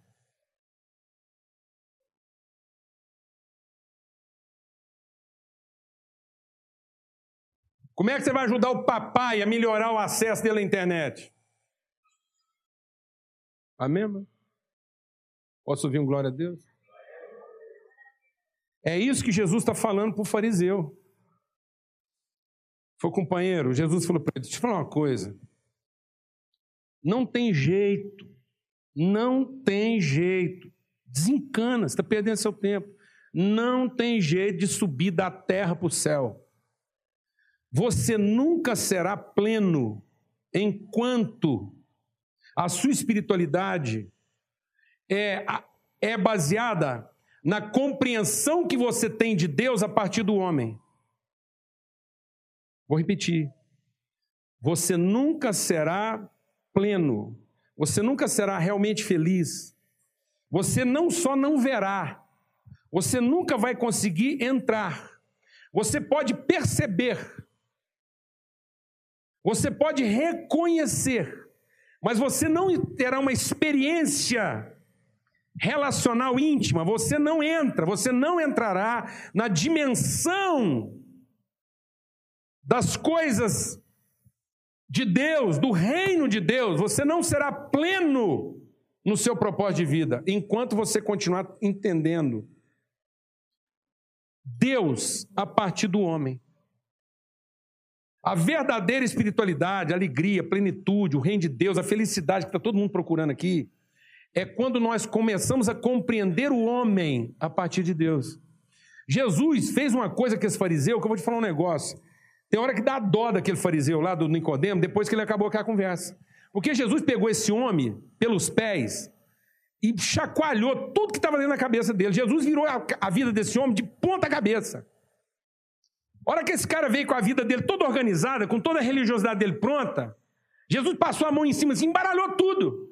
Como é que você vai ajudar o papai a melhorar o acesso dele à internet? Amém? Mano? Posso ouvir um glória a Deus? É isso que Jesus está falando para o fariseu. Foi companheiro, Jesus falou para ele: deixa eu falar uma coisa. Não tem jeito, não tem jeito. Desencana, você está perdendo seu tempo. Não tem jeito de subir da terra para o céu. Você nunca será pleno enquanto a sua espiritualidade é, é baseada na compreensão que você tem de Deus a partir do homem. Vou repetir. Você nunca será pleno, você nunca será realmente feliz. Você não só não verá, você nunca vai conseguir entrar. Você pode perceber você pode reconhecer, mas você não terá uma experiência relacional íntima, você não entra, você não entrará na dimensão das coisas de Deus, do reino de Deus, você não será pleno no seu propósito de vida, enquanto você continuar entendendo Deus a partir do homem. A verdadeira espiritualidade, a alegria, a plenitude, o reino de Deus, a felicidade que está todo mundo procurando aqui, é quando nós começamos a compreender o homem a partir de Deus. Jesus fez uma coisa com esse fariseu, que eu vou te falar um negócio. Tem hora que dá dó daquele fariseu lá do Nicodemo, depois que ele acabou com a conversa. Porque Jesus pegou esse homem pelos pés e chacoalhou tudo que estava dentro da cabeça dele. Jesus virou a, a vida desse homem de ponta cabeça. Hora que esse cara veio com a vida dele toda organizada, com toda a religiosidade dele pronta, Jesus passou a mão em cima assim, embaralhou tudo.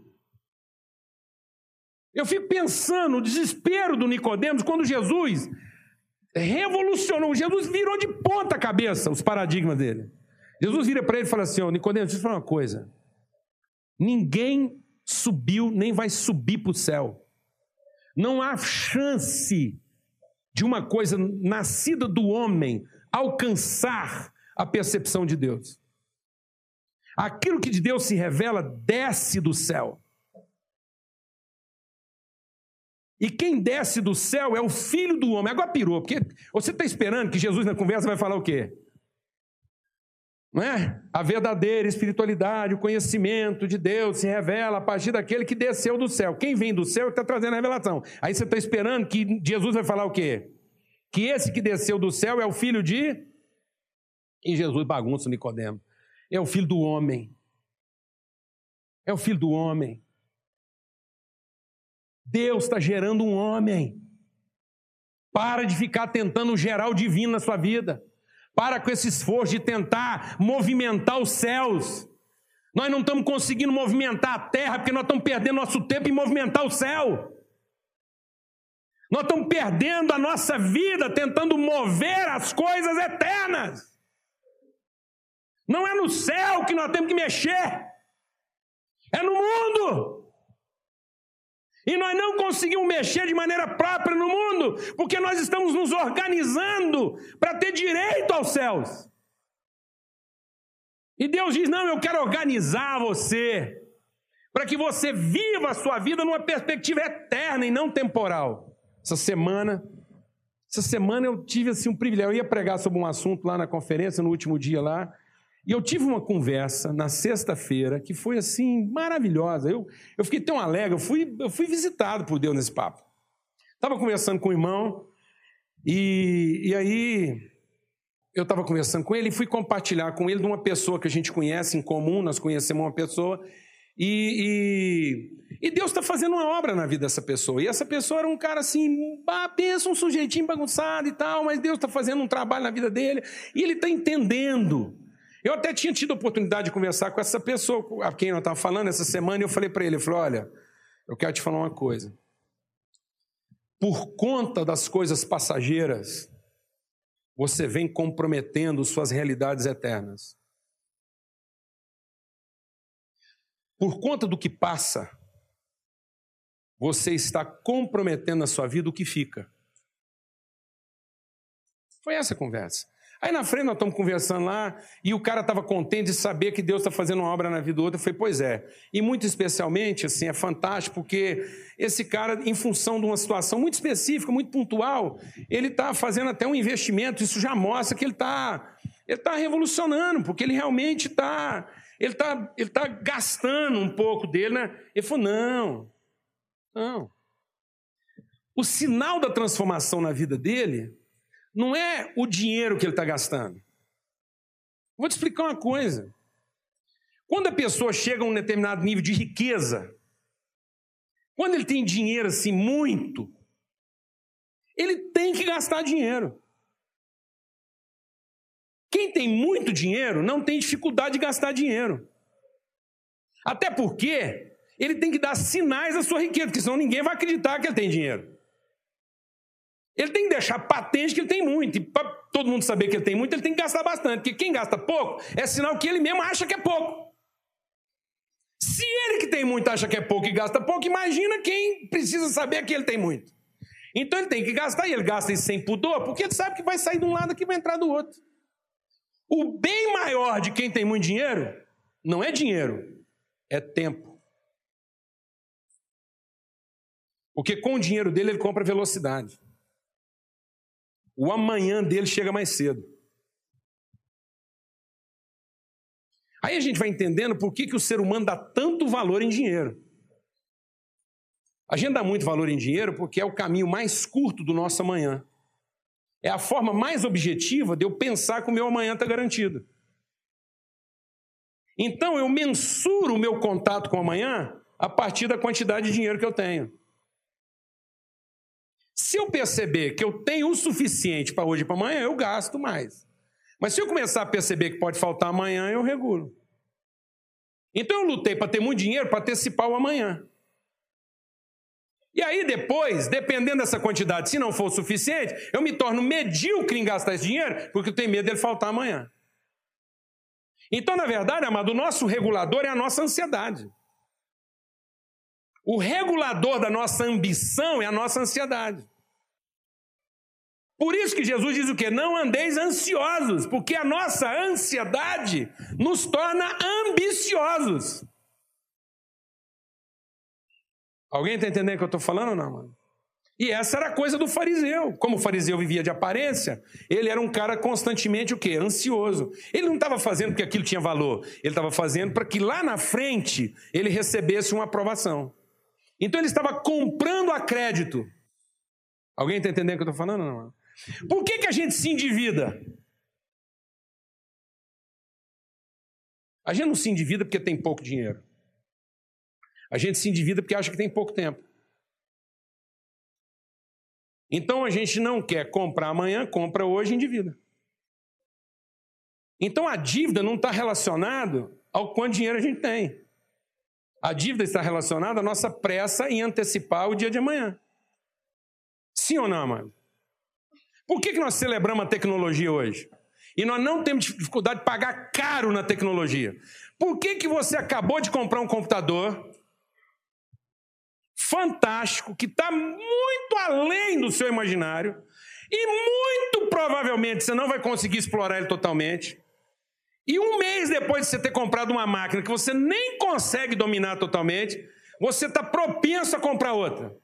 Eu fico pensando o desespero do Nicodemos quando Jesus revolucionou, Jesus virou de ponta cabeça os paradigmas dele. Jesus vira para ele e fala assim: ó, Nicodemos, deixa eu falar uma coisa. Ninguém subiu nem vai subir para o céu. Não há chance de uma coisa nascida do homem alcançar a percepção de Deus. Aquilo que de Deus se revela desce do céu. E quem desce do céu é o filho do homem. Agora pirou, porque você está esperando que Jesus na conversa vai falar o quê? Não é? A verdadeira espiritualidade, o conhecimento de Deus se revela a partir daquele que desceu do céu. Quem vem do céu está trazendo a revelação. Aí você está esperando que Jesus vai falar o quê? Que esse que desceu do céu é o filho de. E Jesus bagunça Nicodemo. É o filho do homem. É o filho do homem. Deus está gerando um homem. Para de ficar tentando gerar o divino na sua vida. Para com esse esforço de tentar movimentar os céus. Nós não estamos conseguindo movimentar a terra porque nós estamos perdendo nosso tempo em movimentar o céu. Nós estamos perdendo a nossa vida tentando mover as coisas eternas. Não é no céu que nós temos que mexer, é no mundo. E nós não conseguimos mexer de maneira própria no mundo, porque nós estamos nos organizando para ter direito aos céus. E Deus diz: Não, eu quero organizar você, para que você viva a sua vida numa perspectiva eterna e não temporal. Essa semana, essa semana eu tive assim um privilégio. Eu ia pregar sobre um assunto lá na conferência, no último dia lá. E eu tive uma conversa na sexta-feira que foi assim maravilhosa. Eu, eu fiquei tão alegre, eu fui, eu fui visitado por Deus nesse papo. Estava conversando com o irmão, e, e aí eu estava conversando com ele e fui compartilhar com ele de uma pessoa que a gente conhece em comum, nós conhecemos uma pessoa, E, e, e Deus está fazendo uma obra na vida dessa pessoa. E essa pessoa era um cara assim, pensa um sujeitinho bagunçado e tal, mas Deus está fazendo um trabalho na vida dele e ele está entendendo. Eu até tinha tido a oportunidade de conversar com essa pessoa a quem eu estava falando essa semana, e eu falei para ele, eu falei, olha, eu quero te falar uma coisa. Por conta das coisas passageiras, você vem comprometendo suas realidades eternas. Por conta do que passa, você está comprometendo na sua vida o que fica. Foi essa a conversa. Aí na frente nós estamos conversando lá e o cara estava contente de saber que Deus está fazendo uma obra na vida do outro. Eu falei, pois é. E muito especialmente, assim, é fantástico porque esse cara, em função de uma situação muito específica, muito pontual, ele está fazendo até um investimento. Isso já mostra que ele está ele tá revolucionando, porque ele realmente está ele está ele tá gastando um pouco dele, né? Ele falou, não, não. O sinal da transformação na vida dele não é o dinheiro que ele está gastando. Vou te explicar uma coisa. Quando a pessoa chega a um determinado nível de riqueza, quando ele tem dinheiro assim muito, ele tem que gastar dinheiro. Quem tem muito dinheiro não tem dificuldade de gastar dinheiro. Até porque ele tem que dar sinais da sua riqueza, porque senão ninguém vai acreditar que ele tem dinheiro. Ele tem que deixar patente que ele tem muito. E para todo mundo saber que ele tem muito, ele tem que gastar bastante. Porque quem gasta pouco é sinal que ele mesmo acha que é pouco. Se ele que tem muito acha que é pouco e gasta pouco, imagina quem precisa saber que ele tem muito. Então ele tem que gastar, e ele gasta isso sem pudor, porque ele sabe que vai sair de um lado e vai entrar do outro. O bem maior de quem tem muito dinheiro não é dinheiro, é tempo. Porque com o dinheiro dele ele compra velocidade o amanhã dele chega mais cedo. Aí a gente vai entendendo por que, que o ser humano dá tanto valor em dinheiro. A gente dá muito valor em dinheiro porque é o caminho mais curto do nosso amanhã. É a forma mais objetiva de eu pensar que o meu amanhã está garantido. Então eu mensuro o meu contato com o amanhã a partir da quantidade de dinheiro que eu tenho. Se eu perceber que eu tenho o suficiente para hoje e para amanhã, eu gasto mais. Mas se eu começar a perceber que pode faltar amanhã, eu regulo. Então eu lutei para ter muito dinheiro para antecipar o amanhã. E aí depois, dependendo dessa quantidade, se não for suficiente, eu me torno medíocre em gastar esse dinheiro, porque eu tenho medo dele faltar amanhã. Então, na verdade, amado, o nosso regulador é a nossa ansiedade. O regulador da nossa ambição é a nossa ansiedade. Por isso que Jesus diz o quê? Não andeis ansiosos, porque a nossa ansiedade nos torna ambiciosos. Alguém está entendendo o que eu estou falando ou não, mano? E essa era a coisa do fariseu. Como o fariseu vivia de aparência, ele era um cara constantemente o quê? Ansioso. Ele não estava fazendo porque aquilo tinha valor. Ele estava fazendo para que lá na frente ele recebesse uma aprovação. Então ele estava comprando a crédito. Alguém está entendendo o que eu estou falando? Não? Por que, que a gente se endivida? A gente não se endivida porque tem pouco dinheiro. A gente se endivida porque acha que tem pouco tempo. Então a gente não quer comprar amanhã, compra hoje e endivida. Então a dívida não está relacionada ao quanto dinheiro a gente tem. A dívida está relacionada à nossa pressa em antecipar o dia de amanhã. Sim ou não, amado? Por que, que nós celebramos a tecnologia hoje? E nós não temos dificuldade de pagar caro na tecnologia. Por que, que você acabou de comprar um computador fantástico, que está muito além do seu imaginário, e muito provavelmente você não vai conseguir explorar ele totalmente? E um mês depois de você ter comprado uma máquina que você nem consegue dominar totalmente, você está propenso a comprar outra.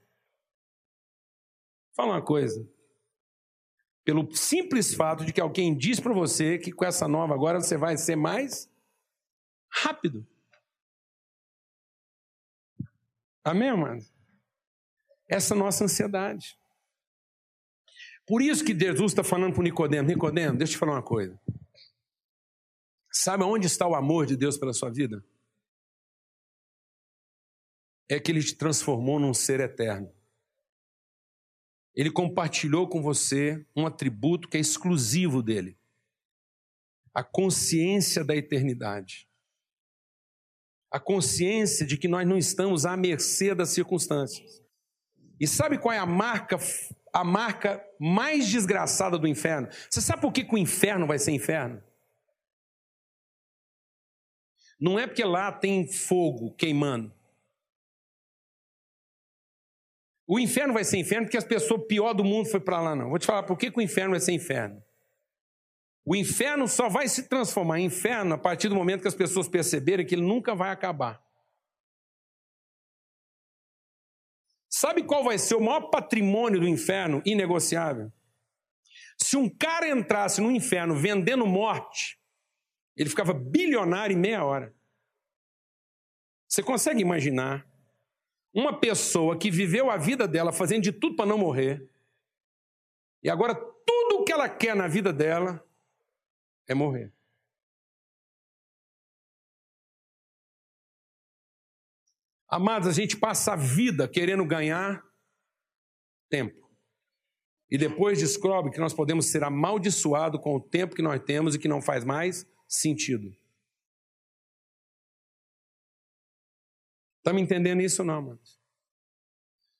Fala uma coisa. Pelo simples fato de que alguém diz para você que com essa nova agora você vai ser mais rápido. Amém, mano? Essa é nossa ansiedade. Por isso que Jesus está falando para Nicodemo, Nicodemo, deixa eu te falar uma coisa. Sabe onde está o amor de Deus pela sua vida? é que ele te transformou num ser eterno. Ele compartilhou com você um atributo que é exclusivo dele: a consciência da eternidade. A consciência de que nós não estamos à mercê das circunstâncias. E sabe qual é a marca, a marca mais desgraçada do inferno? Você sabe por que, que o inferno vai ser inferno? Não é porque lá tem fogo queimando. O inferno vai ser inferno porque as pessoas pior do mundo foi para lá, não. Vou te falar por que, que o inferno vai ser inferno. O inferno só vai se transformar em inferno a partir do momento que as pessoas perceberem que ele nunca vai acabar. Sabe qual vai ser o maior patrimônio do inferno inegociável? Se um cara entrasse no inferno vendendo morte, ele ficava bilionário em meia hora. Você consegue imaginar uma pessoa que viveu a vida dela fazendo de tudo para não morrer, e agora tudo o que ela quer na vida dela é morrer. Amados, a gente passa a vida querendo ganhar tempo. E depois descobre que nós podemos ser amaldiçoados com o tempo que nós temos e que não faz mais sentido. Está me entendendo isso não, amados?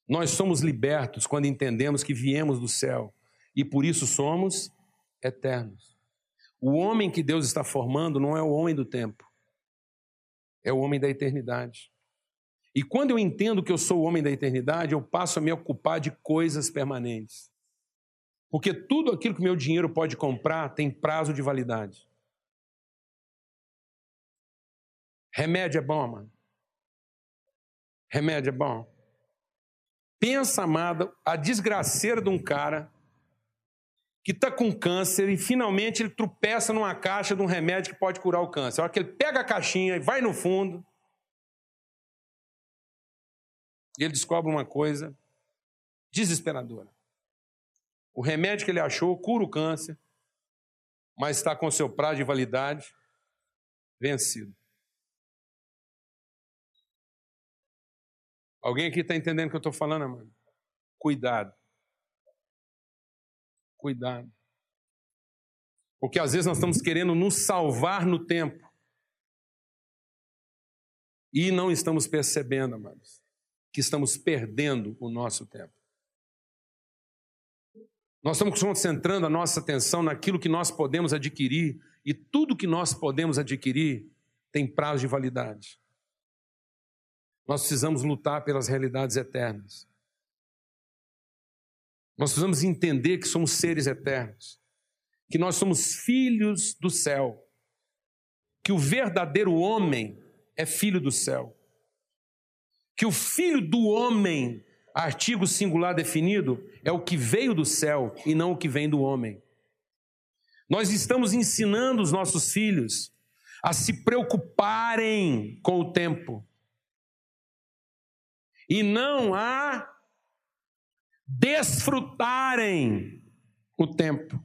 Nós somos libertos quando entendemos que viemos do céu e por isso somos eternos. O homem que Deus está formando não é o homem do tempo, é o homem da eternidade. E quando eu entendo que eu sou o homem da eternidade, eu passo a me ocupar de coisas permanentes. Porque tudo aquilo que meu dinheiro pode comprar tem prazo de validade. Remédio é bom, mano. Remédio é bom. Pensa, amada, a desgraceira de um cara que está com câncer e finalmente ele tropeça numa caixa de um remédio que pode curar o câncer. A hora que ele pega a caixinha e vai no fundo, ele descobre uma coisa desesperadora. O remédio que ele achou cura o câncer, mas está com seu prazo de validade vencido. Alguém aqui está entendendo o que eu estou falando, mano? Cuidado. Cuidado. Porque às vezes nós estamos querendo nos salvar no tempo. E não estamos percebendo, amados, que estamos perdendo o nosso tempo. Nós estamos concentrando a nossa atenção naquilo que nós podemos adquirir, e tudo que nós podemos adquirir tem prazo de validade. Nós precisamos lutar pelas realidades eternas. Nós precisamos entender que somos seres eternos, que nós somos filhos do céu, que o verdadeiro homem é filho do céu, que o filho do homem, artigo singular definido, é o que veio do céu e não o que vem do homem. Nós estamos ensinando os nossos filhos a se preocuparem com o tempo e não a desfrutarem o tempo.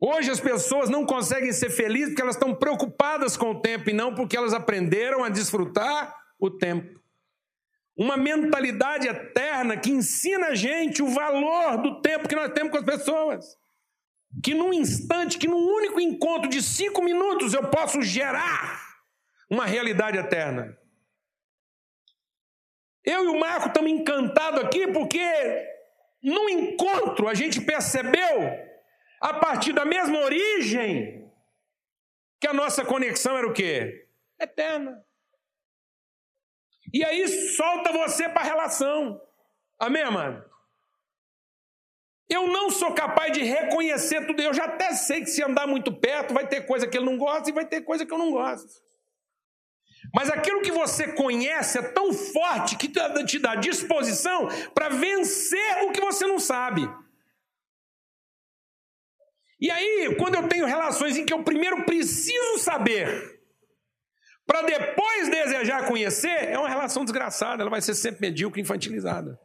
Hoje as pessoas não conseguem ser felizes porque elas estão preocupadas com o tempo e não porque elas aprenderam a desfrutar o tempo. Uma mentalidade eterna que ensina a gente o valor do tempo que nós temos com as pessoas. Que num instante, que num único encontro de cinco minutos eu posso gerar uma realidade eterna. Eu e o Marco estamos encantados aqui porque no encontro a gente percebeu, a partir da mesma origem, que a nossa conexão era o quê? Eterna. E aí solta você para a relação. Amém, amado? Eu não sou capaz de reconhecer tudo. Eu já até sei que se andar muito perto, vai ter coisa que ele não gosta e vai ter coisa que eu não gosto. Mas aquilo que você conhece é tão forte que te dá disposição para vencer o que você não sabe. E aí, quando eu tenho relações em que eu primeiro preciso saber, para depois desejar conhecer, é uma relação desgraçada, ela vai ser sempre medíocre, infantilizada.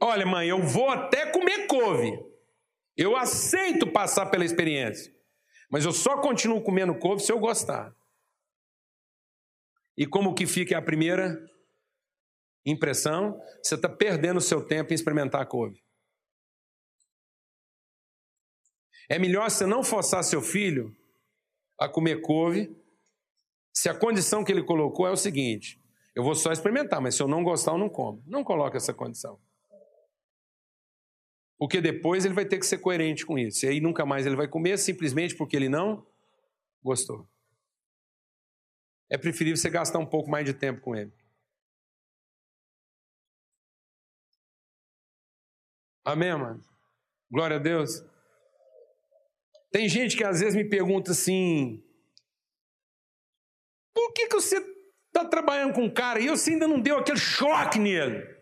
Olha, mãe, eu vou até comer couve. Eu aceito passar pela experiência. Mas eu só continuo comendo couve se eu gostar. E como que fica a primeira impressão? Você está perdendo o seu tempo em experimentar a couve. É melhor você não forçar seu filho a comer couve, se a condição que ele colocou é o seguinte: eu vou só experimentar, mas se eu não gostar, eu não como. Não coloque essa condição. Porque depois ele vai ter que ser coerente com isso. E aí nunca mais ele vai comer simplesmente porque ele não gostou. É preferível você gastar um pouco mais de tempo com ele. Amém, mano? Glória a Deus. Tem gente que às vezes me pergunta assim: por que, que você está trabalhando com um cara e você ainda não deu aquele choque nele?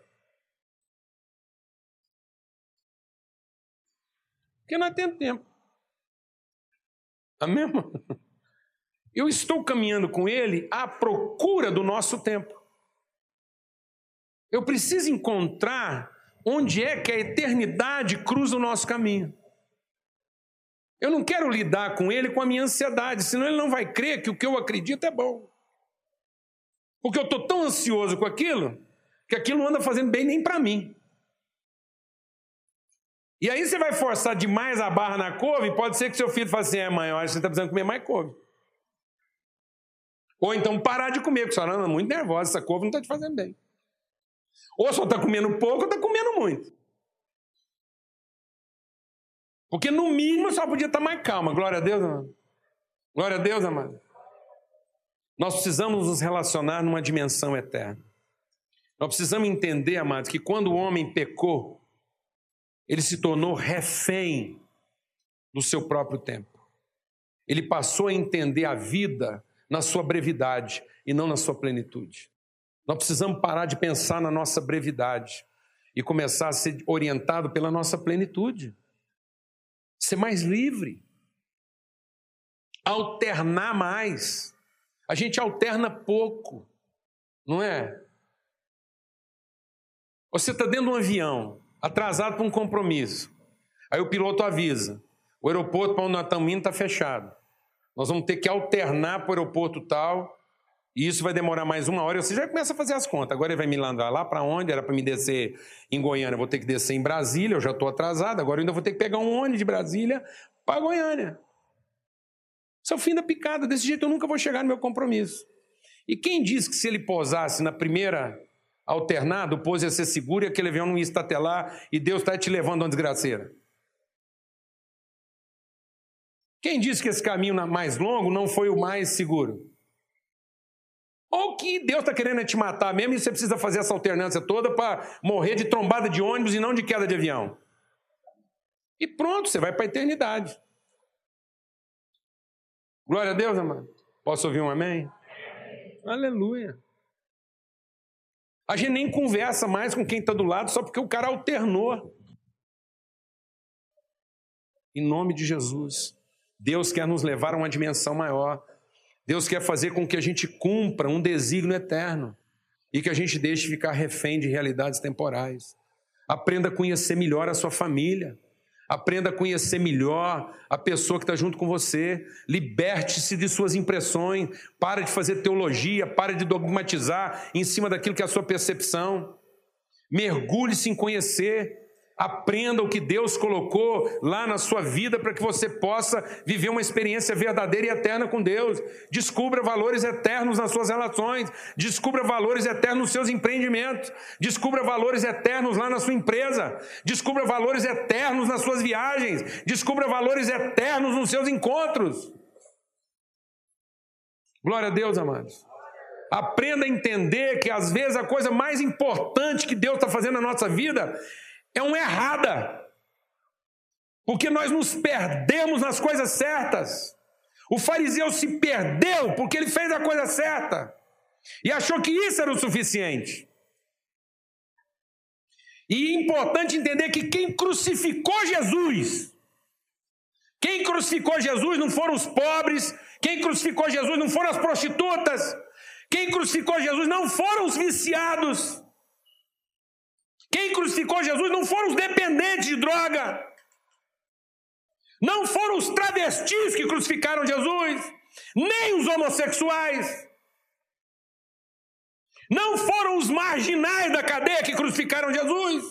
Porque não tem tempo. Amém? Eu estou caminhando com ele à procura do nosso tempo. Eu preciso encontrar onde é que a eternidade cruza o nosso caminho. Eu não quero lidar com ele com a minha ansiedade, senão ele não vai crer que o que eu acredito é bom. Porque eu estou tão ansioso com aquilo, que aquilo não anda fazendo bem nem para mim. E aí você vai forçar demais a barra na couve, pode ser que seu filho fale assim, é mãe, eu acho que você está precisando comer mais couve. Ou então parar de comer, porque a senhora anda muito nervosa, essa couve não está te fazendo bem. Ou só está comendo pouco ou está comendo muito. Porque no mínimo só podia estar mais calma. Glória a Deus, amado. Glória a Deus, amado. Nós precisamos nos relacionar numa dimensão eterna. Nós precisamos entender, amados, que quando o homem pecou, ele se tornou refém do seu próprio tempo. Ele passou a entender a vida na sua brevidade e não na sua plenitude. Nós precisamos parar de pensar na nossa brevidade e começar a ser orientado pela nossa plenitude ser mais livre, alternar mais. A gente alterna pouco, não é? Você está dentro de um avião, atrasado para um compromisso. Aí o piloto avisa: o aeroporto para onde nós estamos indo está fechado. Nós vamos ter que alternar para o aeroporto tal e isso vai demorar mais uma hora. Você já começa a fazer as contas. Agora ele vai me mandar lá para onde? Era para me descer em Goiânia. Eu vou ter que descer em Brasília. Eu já estou atrasado. Agora eu ainda vou ter que pegar um ônibus de Brasília para Goiânia. Isso é o fim da picada. Desse jeito eu nunca vou chegar no meu compromisso. E quem disse que se ele pousasse na primeira alternada, o pouso ia ser seguro e aquele avião não ia estatelar e Deus está te levando a uma desgraceira? Quem disse que esse caminho mais longo não foi o mais seguro? Ou que Deus está querendo te matar mesmo e você precisa fazer essa alternância toda para morrer de trombada de ônibus e não de queda de avião. E pronto, você vai para a eternidade. Glória a Deus, amado. Posso ouvir um amém? amém. Aleluia. A gente nem conversa mais com quem está do lado só porque o cara alternou. Em nome de Jesus. Deus quer nos levar a uma dimensão maior. Deus quer fazer com que a gente cumpra um desígnio eterno e que a gente deixe de ficar refém de realidades temporais. Aprenda a conhecer melhor a sua família. Aprenda a conhecer melhor a pessoa que está junto com você. Liberte-se de suas impressões. Para de fazer teologia. Para de dogmatizar em cima daquilo que é a sua percepção. Mergulhe-se em conhecer. Aprenda o que Deus colocou lá na sua vida para que você possa viver uma experiência verdadeira e eterna com Deus. Descubra valores eternos nas suas relações, descubra valores eternos nos seus empreendimentos, descubra valores eternos lá na sua empresa, descubra valores eternos nas suas viagens, descubra valores eternos nos seus encontros. Glória a Deus, amados. Aprenda a entender que às vezes a coisa mais importante que Deus está fazendo na nossa vida é uma errada. Porque nós nos perdemos nas coisas certas. O fariseu se perdeu porque ele fez a coisa certa e achou que isso era o suficiente. E é importante entender que quem crucificou Jesus, quem crucificou Jesus não foram os pobres, quem crucificou Jesus não foram as prostitutas, quem crucificou Jesus não foram os viciados, quem crucificou Jesus não foram os dependentes de droga, não foram os travestis que crucificaram Jesus, nem os homossexuais. Não foram os marginais da cadeia que crucificaram Jesus.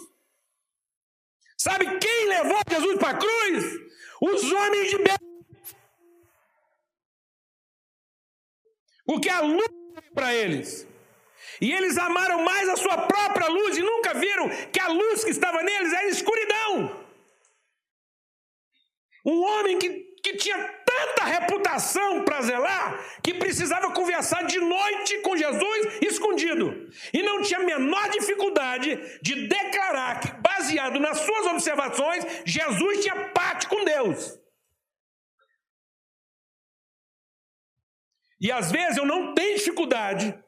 Sabe quem levou Jesus para a cruz? Os homens de Belo. Porque a luz para eles. E eles amaram mais a sua própria luz e nunca viram que a luz que estava neles era escuridão. Um homem que, que tinha tanta reputação para zelar que precisava conversar de noite com Jesus escondido. E não tinha a menor dificuldade de declarar que, baseado nas suas observações, Jesus tinha parte com Deus. E às vezes eu não tenho dificuldade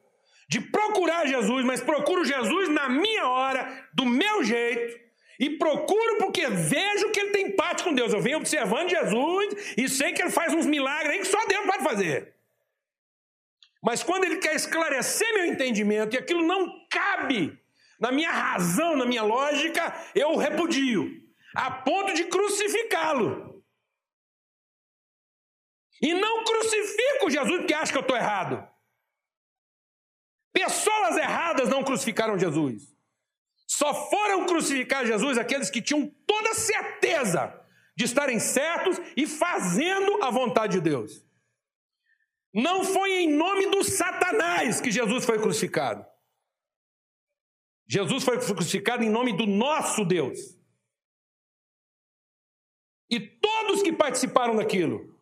de procurar Jesus, mas procuro Jesus na minha hora, do meu jeito, e procuro porque vejo que ele tem parte com Deus. Eu venho observando Jesus e sei que ele faz uns milagres aí que só Deus pode fazer. Mas quando ele quer esclarecer meu entendimento e aquilo não cabe na minha razão, na minha lógica, eu repudio, a ponto de crucificá-lo. E não crucifico Jesus porque acha que eu estou errado. Pessoas erradas não crucificaram Jesus. Só foram crucificar Jesus aqueles que tinham toda certeza de estarem certos e fazendo a vontade de Deus. Não foi em nome do Satanás que Jesus foi crucificado. Jesus foi crucificado em nome do nosso Deus. E todos que participaram daquilo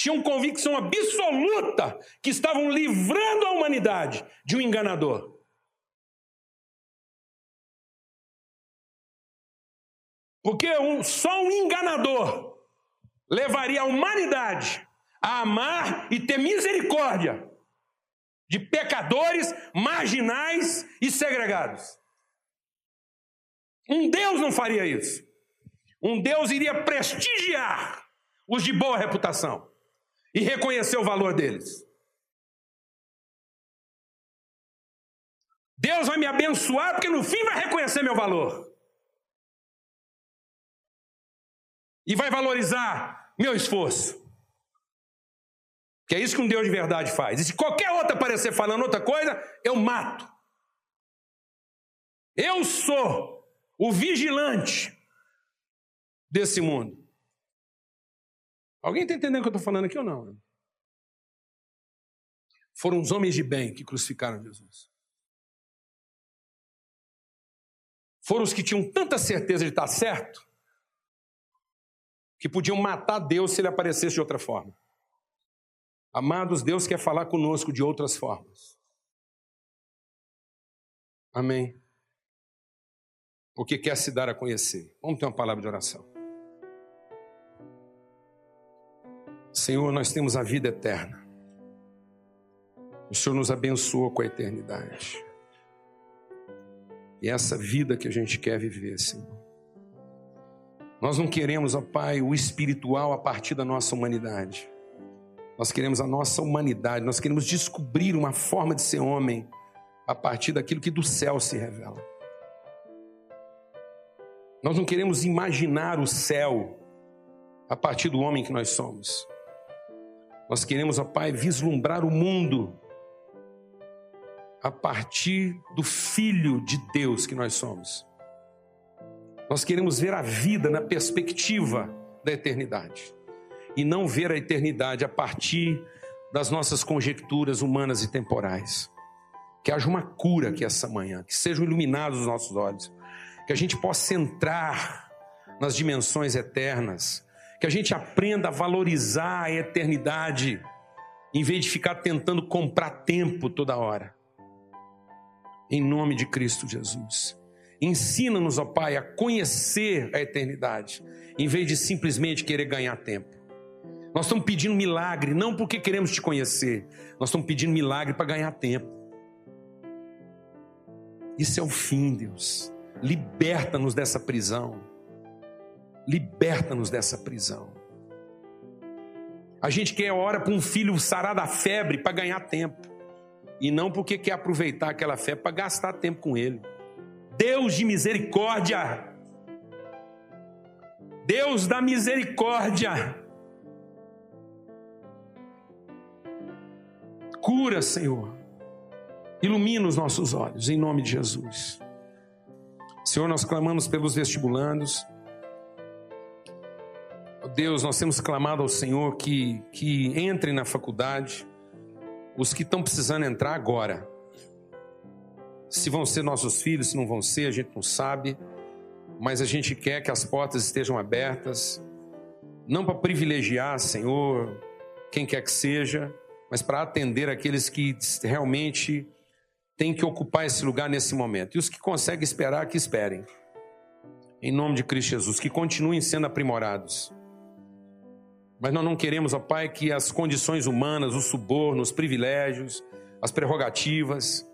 tinham convicção absoluta que estavam livrando a humanidade de um enganador. Porque um, só um enganador levaria a humanidade a amar e ter misericórdia de pecadores, marginais e segregados. Um Deus não faria isso. Um Deus iria prestigiar os de boa reputação e reconhecer o valor deles. Deus vai me abençoar porque no fim vai reconhecer meu valor. E vai valorizar meu esforço. Que é isso que um Deus de verdade faz. E se qualquer outro aparecer falando outra coisa, eu mato. Eu sou o vigilante desse mundo. Alguém está entendendo o que eu estou falando aqui ou não? Foram os homens de bem que crucificaram Jesus. Foram os que tinham tanta certeza de estar certo que podiam matar Deus se ele aparecesse de outra forma. Amados, Deus quer falar conosco de outras formas. Amém. Porque quer se dar a conhecer. Vamos ter uma palavra de oração. Senhor, nós temos a vida eterna. O Senhor nos abençoa com a eternidade. E é essa vida que a gente quer viver, Senhor. Nós não queremos, ó Pai, o espiritual a partir da nossa humanidade. Nós queremos a nossa humanidade, nós queremos descobrir uma forma de ser homem a partir daquilo que do céu se revela. Nós não queremos imaginar o céu a partir do homem que nós somos. Nós queremos, ó Pai, vislumbrar o mundo a partir do Filho de Deus que nós somos. Nós queremos ver a vida na perspectiva da eternidade e não ver a eternidade a partir das nossas conjecturas humanas e temporais. Que haja uma cura aqui essa manhã, que sejam iluminados os nossos olhos, que a gente possa entrar nas dimensões eternas, que a gente aprenda a valorizar a eternidade, em vez de ficar tentando comprar tempo toda hora. Em nome de Cristo Jesus. Ensina-nos, ó Pai, a conhecer a eternidade, em vez de simplesmente querer ganhar tempo. Nós estamos pedindo milagre, não porque queremos te conhecer, nós estamos pedindo milagre para ganhar tempo. Isso é o fim, Deus. Liberta-nos dessa prisão. Liberta-nos dessa prisão. A gente quer hora para um filho sarar da febre para ganhar tempo. E não porque quer aproveitar aquela febre para gastar tempo com ele. Deus de misericórdia. Deus da misericórdia. Cura, Senhor. Ilumina os nossos olhos, em nome de Jesus. Senhor, nós clamamos pelos vestibulandos. Deus, nós temos clamado ao Senhor que, que entrem na faculdade os que estão precisando entrar agora. Se vão ser nossos filhos, se não vão ser, a gente não sabe, mas a gente quer que as portas estejam abertas, não para privilegiar, Senhor, quem quer que seja, mas para atender aqueles que realmente têm que ocupar esse lugar nesse momento. E os que conseguem esperar, que esperem. Em nome de Cristo Jesus, que continuem sendo aprimorados. Mas nós não queremos, ó Pai, que as condições humanas, os subornos, os privilégios, as prerrogativas,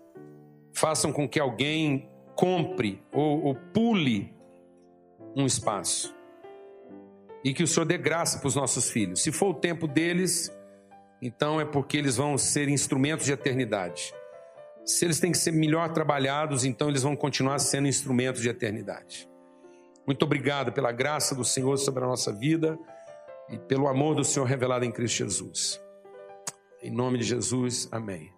façam com que alguém compre ou, ou pule um espaço. E que o Senhor dê graça para os nossos filhos. Se for o tempo deles, então é porque eles vão ser instrumentos de eternidade. Se eles têm que ser melhor trabalhados, então eles vão continuar sendo instrumentos de eternidade. Muito obrigado pela graça do Senhor sobre a nossa vida e pelo amor do Senhor revelado em Cristo Jesus. Em nome de Jesus, amém.